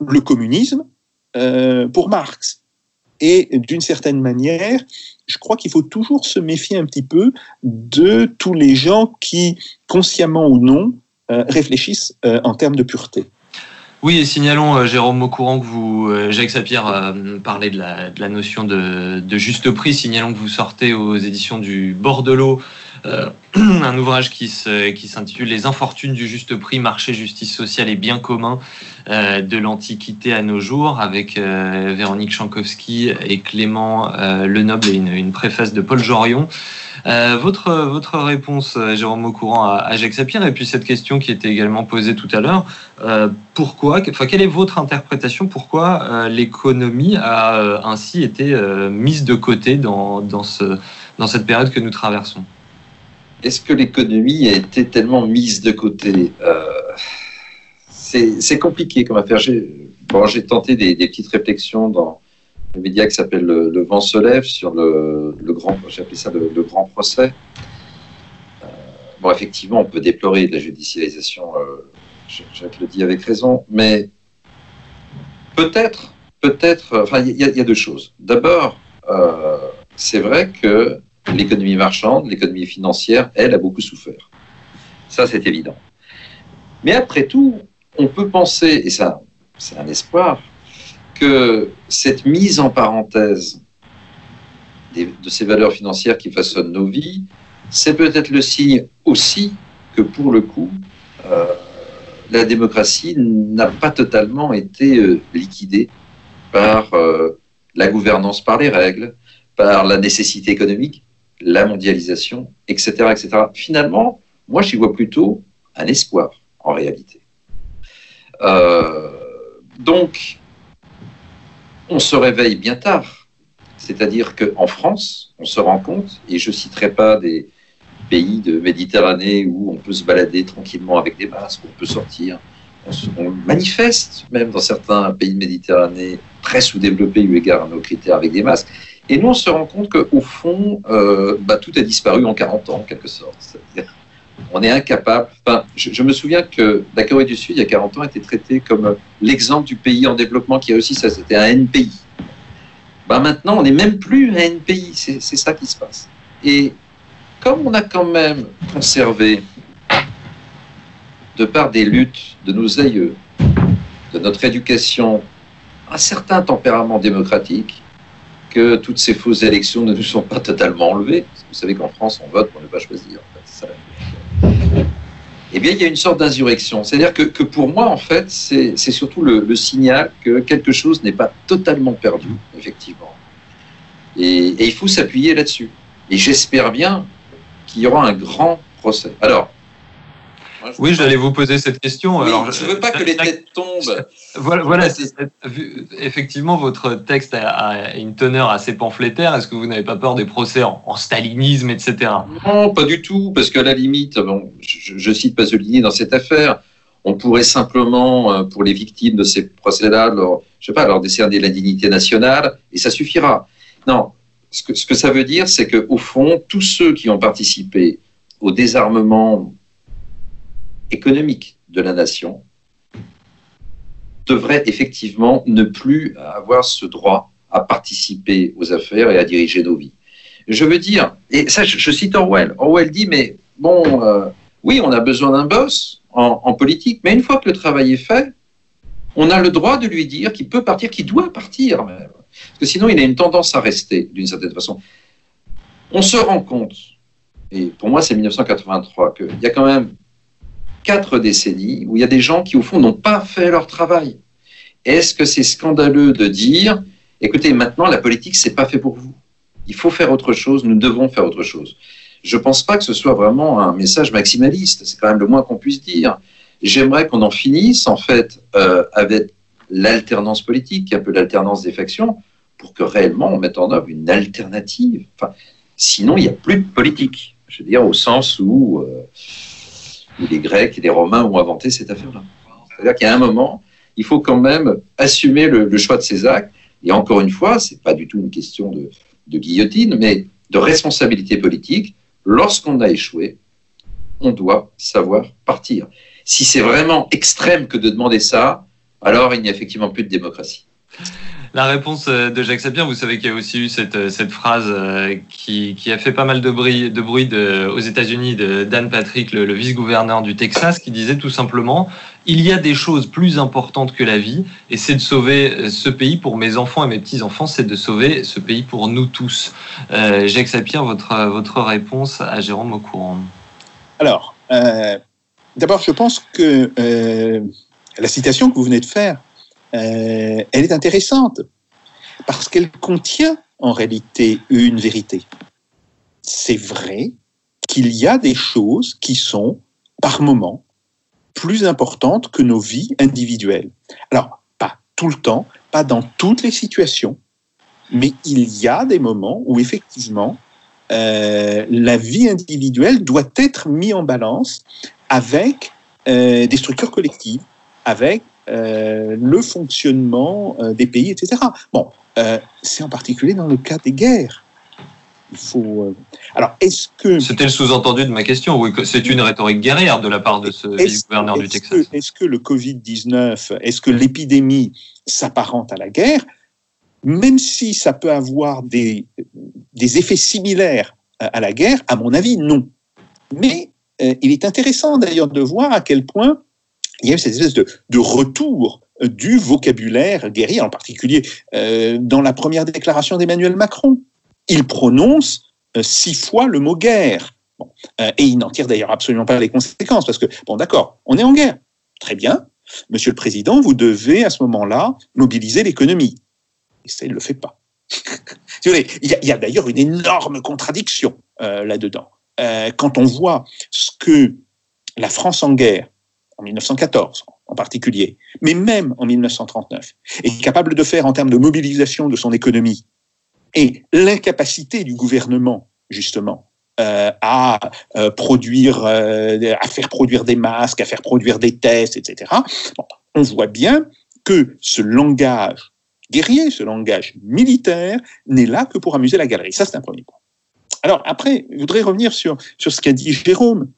le communisme euh, pour Marx. Et d'une certaine manière, je crois qu'il faut toujours se méfier un petit peu de tous les gens qui, consciemment ou non, euh, réfléchissent euh, en termes de pureté. Oui, et signalons, Jérôme, au courant que vous, Jacques Sapir, parlait de la, de la notion de, de, juste prix. Signalons que vous sortez aux éditions du Bordelot euh, un ouvrage qui s'intitule Les infortunes du juste prix, marché, justice sociale et bien commun euh, de l'Antiquité à nos jours, avec euh, Véronique Chankowski et Clément Lenoble et une, une, préface de Paul Jorion. votre, votre réponse, Jérôme Aucourant, à, à Jacques Sapir, et puis cette question qui était également posée tout à l'heure, pourquoi, enfin, quelle est votre interprétation Pourquoi l'économie a ainsi été mise de côté dans, dans, ce, dans cette période que nous traversons? Est-ce que l'économie a été tellement mise de côté euh, C'est compliqué comme affaire. J'ai tenté des, petites réflexions dans le média qui s'appelle le, Vent se lève sur le, le grand, j'ai appelé ça le, grand procès. Euh, bon, effectivement, on peut déplorer la judicialisation, euh, Jacques le dit avec raison, mais peut-être, peut-être, enfin, il y, y, a deux choses. D'abord, euh, c'est vrai que l'économie marchande, l'économie financière, elle, a beaucoup souffert. Ça, c'est évident. Mais après tout, on peut penser, et ça, c'est un espoir, que cette mise en parenthèse de ces valeurs financières qui façonnent nos vies, c'est peut-être le signe aussi que pour le coup, euh, la démocratie n'a pas totalement été euh, liquidée par euh, la gouvernance par les règles, par la nécessité économique, la mondialisation, etc. etc. Finalement, moi, j'y vois plutôt un espoir, en réalité. Euh, donc, on se réveille bien tard. C'est-à-dire qu'en France, on se rend compte, et je ne citerai pas des pays de Méditerranée où on peut se balader tranquillement avec des masques, on peut sortir, on, manifeste même dans certains pays de Méditerranée très sous-développés eu égard à nos critères avec des masques. Et nous, on se rend compte qu'au fond, euh, bah, tout a disparu en 40 ans, en quelque sorte. on est incapable. Enfin, je, me souviens que la Corée du Sud, il y a 40 ans, était traitée comme l'exemple du pays en développement qui a aussi ça. C'était un NPI. Bah, maintenant, on n'est même plus un NPI. C'est ça qui se passe. Et comme on a quand même conservé, de par des luttes de nos aïeux, de notre éducation, un certain tempérament démocratique, que toutes ces fausses élections ne nous sont pas totalement enlevées. vous savez qu'en France, on vote pour ne pas choisir. eh bien, il y a une sorte d'insurrection. C'est-à-dire que, pour moi, en fait, c'est surtout le, le, signal que quelque chose n'est pas totalement perdu, effectivement. Et, et il faut s'appuyer là-dessus. Et j'espère bien qu'il y aura un grand procès. Alors, oui, j'allais vous poser cette question. Alors, je ne veux pas que les têtes tombent. Voilà, voilà effectivement, votre texte a, une teneur assez pamphlétaire. Est-ce que vous n'avez pas peur des procès en, stalinisme, etc. Non, pas du tout, parce qu'à la limite, bon, je, je cite Pasolini dans cette affaire, on pourrait simplement, euh, pour les victimes de ces procès-là, leur, je sais pas, leur décerner la dignité nationale, et ça suffira. Non, ce que, ce que ça veut dire, c'est qu'au fond, tous ceux qui ont participé au désarmement économique de la nation devrait effectivement ne plus avoir ce droit à participer aux affaires et à diriger nos vies. Je veux dire, et ça je, cite Orwell, Orwell dit, mais bon, euh, oui, on a besoin d'un boss en, en, politique, mais une fois que le travail est fait, on a le droit de lui dire qu'il peut partir, qu'il doit partir. Parce que sinon, il a une tendance à rester d'une certaine façon. On se rend compte, et pour moi c'est 1983, qu'il y a quand même quatre décennies où il y a des gens qui, au fond, n'ont pas fait leur travail. Est-ce que c'est scandaleux de dire, écoutez, maintenant, la politique, c'est pas fait pour vous. Il faut faire autre chose, nous devons faire autre chose. Je ne pense pas que ce soit vraiment un message maximaliste, c'est quand même le moins qu'on puisse dire. J'aimerais qu'on en finisse, en fait, euh, avec, l'alternance politique, un peu l'alternance des factions, pour que réellement on mette en œuvre une alternative. Sinon, il n'y a plus de politique. Je veux dire, au sens où, euh, où les Grecs et les Romains ont inventé cette affaire-là. C'est-à-dire qu'à un moment, il faut quand même assumer le, choix de ses actes. Et encore une fois, c'est pas du tout une question de guillotine, mais de responsabilité politique. Lorsqu'on a échoué, on doit savoir partir. Si c'est vraiment extrême que de demander ça, alors il n'y a effectivement plus de démocratie. La réponse euh, de Jacques Sapir, vous savez qu'il y a aussi eu cette, euh, cette phrase euh, qui, qui, a fait pas mal de bruit, de bruit aux États-Unis de Dan Patrick, le, vice-gouverneur du Texas, qui disait tout simplement il y a des choses plus importantes que la vie, et c'est de sauver ce pays pour mes enfants et mes petits-enfants, c'est de sauver ce pays pour nous tous. Jacques Sapir, votre, votre réponse à Jérôme Aucourant Alors, d'abord, je pense que la citation que vous venez de faire, euh, elle est intéressante parce qu'elle contient en réalité une vérité. C'est vrai qu'il y a des choses qui sont, par moment, plus importantes que nos vies individuelles. Alors, pas tout le temps, pas dans toutes les situations, mais il y a des moments où effectivement, euh, la vie individuelle doit être mise en balance avec euh, des structures collectives, avec euh, le fonctionnement euh, des pays, etc. Bon, euh, c'est en particulier dans le cas des guerres. Il faut. Alors, est-ce que. C'était le sous-entendu de ma question. Oui, c'est une rhétorique guerrière de la part de ce vice-gouverneur du Texas. Est-ce que le Covid-19, est-ce que l'épidémie s'apparente à la guerre? Même si ça peut avoir des, des effets similaires à la guerre, à mon avis, non. Mais euh, il est intéressant d'ailleurs de voir à quel point il y a eu cette espèce de, retour du vocabulaire guerrier, en particulier euh, dans la première déclaration d'Emmanuel Macron. Il prononce euh, six fois le mot guerre. Euh, et il n'en tire d'ailleurs absolument pas les conséquences, parce que, bon d'accord, on est en guerre. Très bien. Monsieur le Président, vous devez à ce moment-là mobiliser l'économie. Et ça, il ne le fait pas. il y a, d'ailleurs une énorme contradiction là-dedans. Quand on voit ce que la France en guerre en 1914 en particulier, mais même en 1939, est capable de faire en termes de mobilisation de son économie, et l'incapacité du gouvernement, justement, euh, à euh, produire, euh, à faire produire des masques, à faire produire des tests, etc. On voit bien que ce langage guerrier, ce langage militaire, n'est là que pour amuser la galerie. Ça, c'est un premier point. Alors après, je voudrais revenir sur, sur ce qu'a dit Jérôme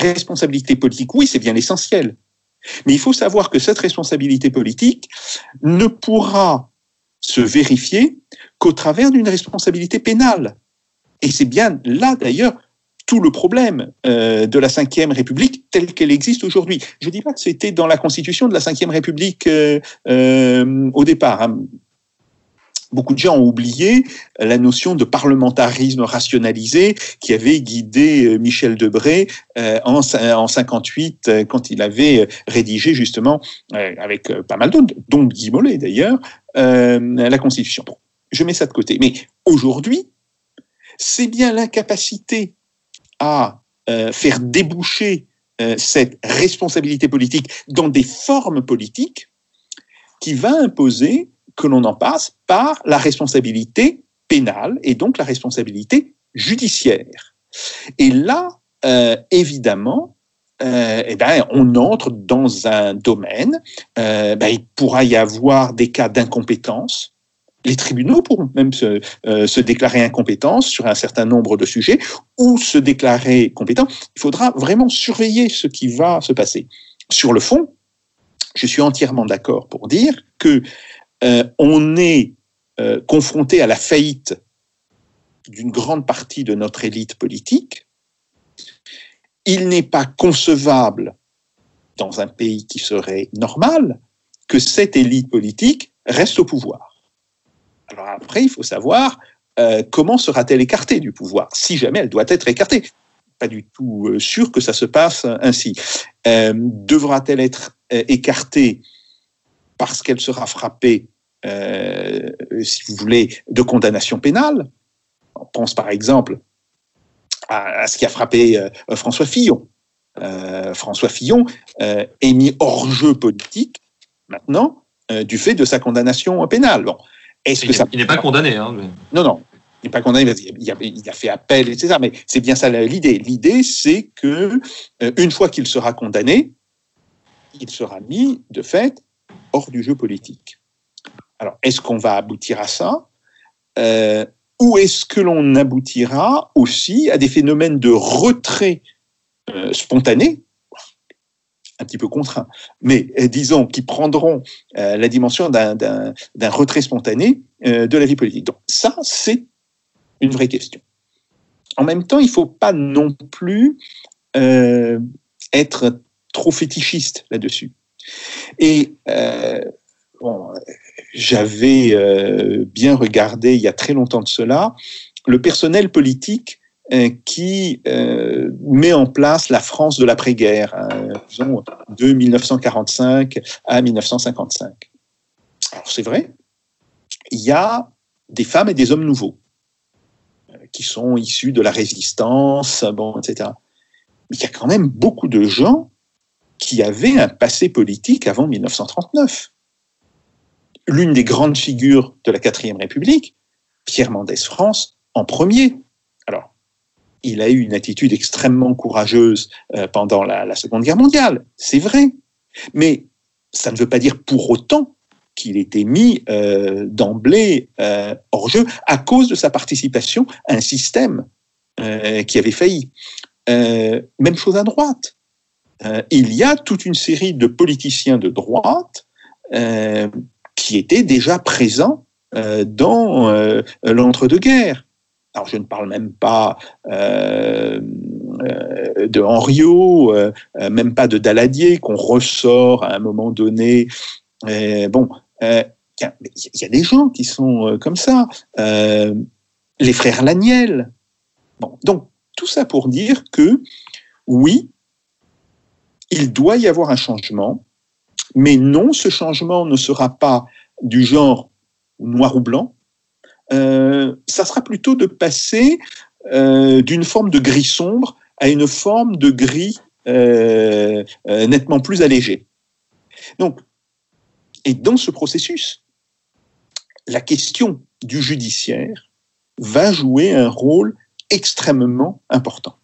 responsabilité politique, oui, c'est bien l'essentiel. Mais il faut savoir que cette responsabilité politique ne pourra se vérifier qu'au travers d'une responsabilité pénale. Et c'est bien là, d'ailleurs, tout le problème euh, de la Ve République telle qu'elle existe aujourd'hui. Je ne dis pas que c'était dans la constitution de la Ve République euh, euh, au départ. Hein beaucoup de gens ont oublié la notion de parlementarisme rationalisé qui avait guidé euh, Michel Debré euh, en, en 58 euh, quand il avait rédigé justement avec pas mal d'autres, dont Guy Mollet d'ailleurs, la Constitution. Je mets ça de côté. Mais aujourd'hui, c'est bien l'incapacité à faire déboucher cette responsabilité politique dans des formes politiques qui va imposer que l'on en passe par la responsabilité pénale et donc la responsabilité judiciaire. Et là, euh, évidemment, euh, eh ben, on entre dans un domaine, euh, ben, il pourra y avoir des cas d'incompétence. Les tribunaux pourront même se, se, déclarer incompétents sur un certain nombre de sujets ou se déclarer compétents. Il faudra vraiment surveiller ce qui va se passer. Sur le fond, je suis entièrement d'accord pour dire que euh, on est euh, confronté à la faillite d'une grande partie de notre élite politique. Il n'est pas concevable dans un pays qui serait normal que cette élite politique reste au pouvoir. Alors après, il faut savoir euh, comment sera-t-elle écartée du pouvoir, si jamais elle doit être écartée. Pas du tout sûr que ça se passe ainsi. Devra-t-elle être écartée parce qu'elle sera frappée, si vous voulez, de condamnation pénale. On pense par exemple à, à ce qui a frappé euh, François Fillon. Euh, François Fillon euh, est mis hors jeu politique maintenant euh, du fait de sa condamnation pénale. Bon. Est-ce que ça... il n'est pas condamné. Hein, Non, non. Il n'est pas condamné, il a, il a, fait appel, etc. Mais c'est bien ça l'idée. L'idée, c'est que euh, une fois qu'il sera condamné, il sera mis, de fait, hors du jeu politique. Alors, est-ce qu'on va aboutir à ça? Euh, Ou est-ce que l'on aboutira aussi à des phénomènes de retrait euh, spontané? Un petit peu contraint, mais euh, disons qui prendront la dimension d'un retrait spontané de la vie politique. Donc ça, c'est une vraie question. En même temps, il ne faut pas non plus être trop fétichiste là-dessus. Et j'avais bien regardé il y a très longtemps de cela le personnel politique euh, qui euh, met en place la France de l'après-guerre, hein, disons de 1945 à 1955. Alors c'est vrai, il y a des femmes et des hommes nouveaux euh, qui sont issus de la résistance, bon, etc. Mais il y a quand même beaucoup de gens qui avaient un passé politique avant 1939. L'une des grandes figures de la quatrième République, Pierre Mendès France, en premier il a eu une attitude extrêmement courageuse euh, pendant la, Seconde Guerre mondiale, c'est vrai. Mais ça ne veut pas dire pour autant qu'il était mis euh, d'emblée euh, hors jeu à cause de sa participation à un système qui avait failli. même chose à droite. il y a toute une série de politiciens de droite qui étaient déjà présents dans l'entre-deux-guerres. Alors je ne parle même pas euh, euh, de Henriot, euh, même pas de Daladier qu'on ressort à un moment donné. bon, il y, a des gens qui sont comme ça. les frères Laniel. Bon, donc tout ça pour dire que oui, il doit y avoir un changement, mais non, ce changement ne sera pas du genre noir ou blanc, euh, ça sera plutôt de passer euh, d'une forme de gris sombre à une forme de gris euh, nettement plus allégé. Donc, et dans ce processus, la question du judiciaire va jouer un rôle extrêmement important.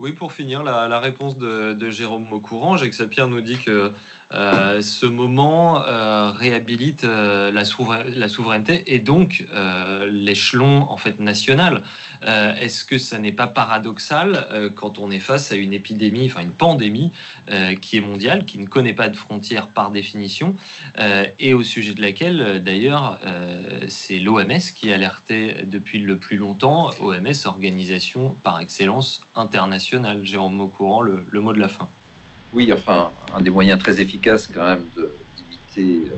Oui, pour finir, la, réponse de, de Jérôme Jacques Pierre nous dit que euh, ce moment euh, réhabilite euh, la, la, souveraineté et donc l'échelon en fait national. Est-ce que ça n'est pas paradoxal quand on est face à une épidémie, enfin une pandémie qui est mondiale, qui ne connaît pas de frontières par définition, et au sujet de laquelle d'ailleurs c'est l'OMS qui alertait depuis le plus longtemps, OMS, organisation par excellence internationale. Jérôme Maucourant, le, le mot de la fin. Oui, enfin, un des moyens très efficaces quand même d'imiter euh,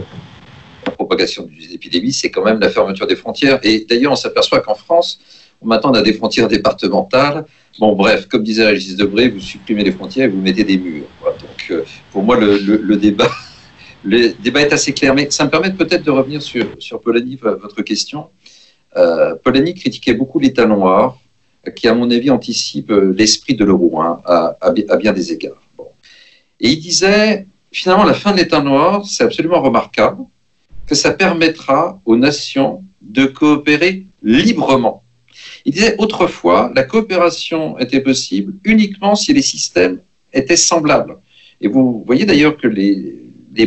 la propagation des épidémies, c'est quand même la fermeture des frontières. Et d'ailleurs, on s'aperçoit qu'en France, maintenant, on a des frontières départementales. Bon, bref, comme disait Régis Debray, vous supprimez les frontières et vous mettez des murs. Donc, euh, pour moi, le, débat, le débat est assez clair. Mais ça me permet peut-être de revenir sur, sur Polanyi, votre question. Euh, Polanyi critiquait beaucoup l'État noir, qui, à mon avis, anticipe euh, l'esprit de l'euro hein, à, bien des égards. Et il disait, finalement, la fin de l'État noir, c'est absolument remarquable, que ça permettra aux nations de coopérer librement. Il disait, autrefois, la coopération était possible uniquement si les systèmes étaient semblables. Et vous voyez d'ailleurs que les,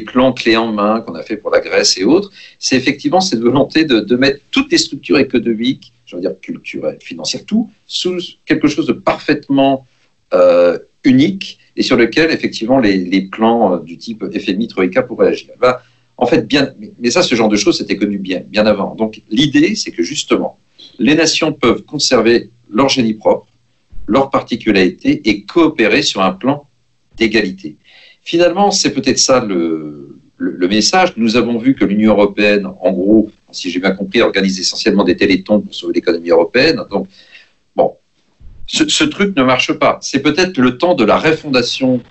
plans clés en main qu'on a fait pour la Grèce et autres, c'est effectivement cette volonté de, mettre toutes les structures économiques, je veux dire culturelles, financières, tout, sous quelque chose de parfaitement euh, unique et sur lequel, effectivement, les, plans euh, du type FMI, Troïka pourraient agir. Bah, en fait, bien, mais ça, ce genre de choses, c'était connu bien, bien avant. Donc, l'idée, c'est que justement, les nations peuvent conserver leur génie propre, leur particularité et coopérer sur un plan d'égalité. Finalement, c'est peut-être ça le, le, message. Nous avons vu que l'Union européenne, en gros, si j'ai bien compris, organise essentiellement des télétons pour sauver l'économie européenne. Donc, bon, ce, truc ne marche pas. C'est peut-être le temps de la refondation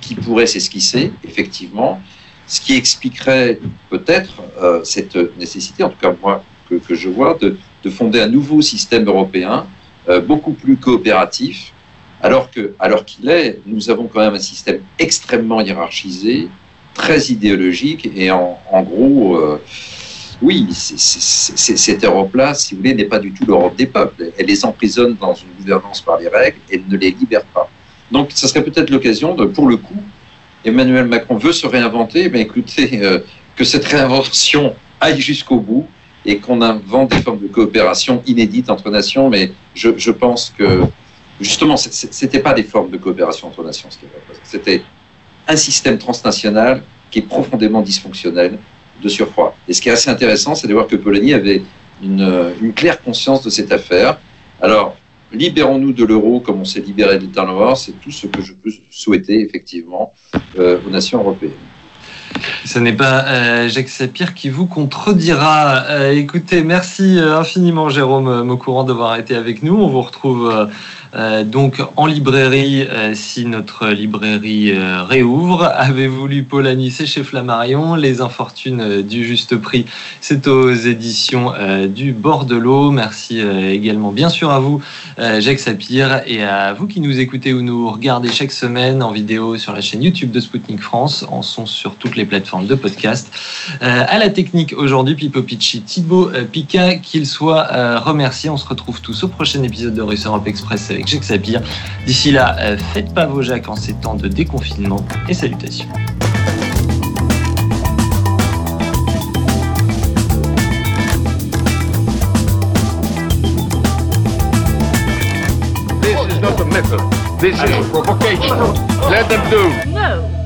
qui pourrait s'esquisser, effectivement, ce qui expliquerait peut-être euh, cette nécessité, en tout cas moi que, je vois, de, de, fonder un nouveau système européen euh, beaucoup plus coopératif, alors que, alors qu'il est, nous avons quand même un système extrêmement hiérarchisé, très idéologique et en, en gros, euh, oui, cette Europe-là, si vous voulez, n'est pas du tout l'Europe des peuples. Elle les emprisonne dans une gouvernance par les règles et ne les libère pas. Donc, ça serait peut-être l'occasion de, pour le coup, Emmanuel Macron veut se réinventer, mais écoutez, euh, que cette réinvention aille jusqu'au bout et qu'on invente des formes de coopération inédites entre nations. Mais je, pense que, justement, c'était pas des formes de coopération entre nations. C'était un système transnational qui est profondément dysfonctionnel de surcroît. Et ce qui est assez intéressant, c'est de voir que Polanyi avait une, une claire conscience de cette affaire. Alors, libérons-nous de l'euro comme on s'est libéré l'État noir, c'est tout ce que je peux souhaiter effectivement euh, aux nations européennes. Ce n'est pas euh, Jacques Sapir qui vous contredira. Euh, écoutez, merci euh, infiniment Jérôme euh, Maucourant d'avoir été avec nous. On vous retrouve euh, donc en librairie euh, si notre librairie euh, réouvre. Avez-vous lu Polanyi C'est chez Flammarion. Les Infortunes du Juste Prix, c'est aux éditions du Bord de l'eau. Merci également bien sûr à vous Jacques Sapir et à vous qui nous écoutez ou nous regardez chaque semaine en vidéo sur la chaîne YouTube de Spoutnik France, en son sur toutes les plateformes de podcast. À la technique aujourd'hui, Pipo Picci, Thibaut Pica, qu'il soit remercié. On se retrouve tous au prochain épisode de Russe Europe Express avec Jacques Sapir. D'ici là, euh, faites pas vos Jacques en ces temps de déconfinement et salutations. This is not a method. This is a provocation. Let them do. No.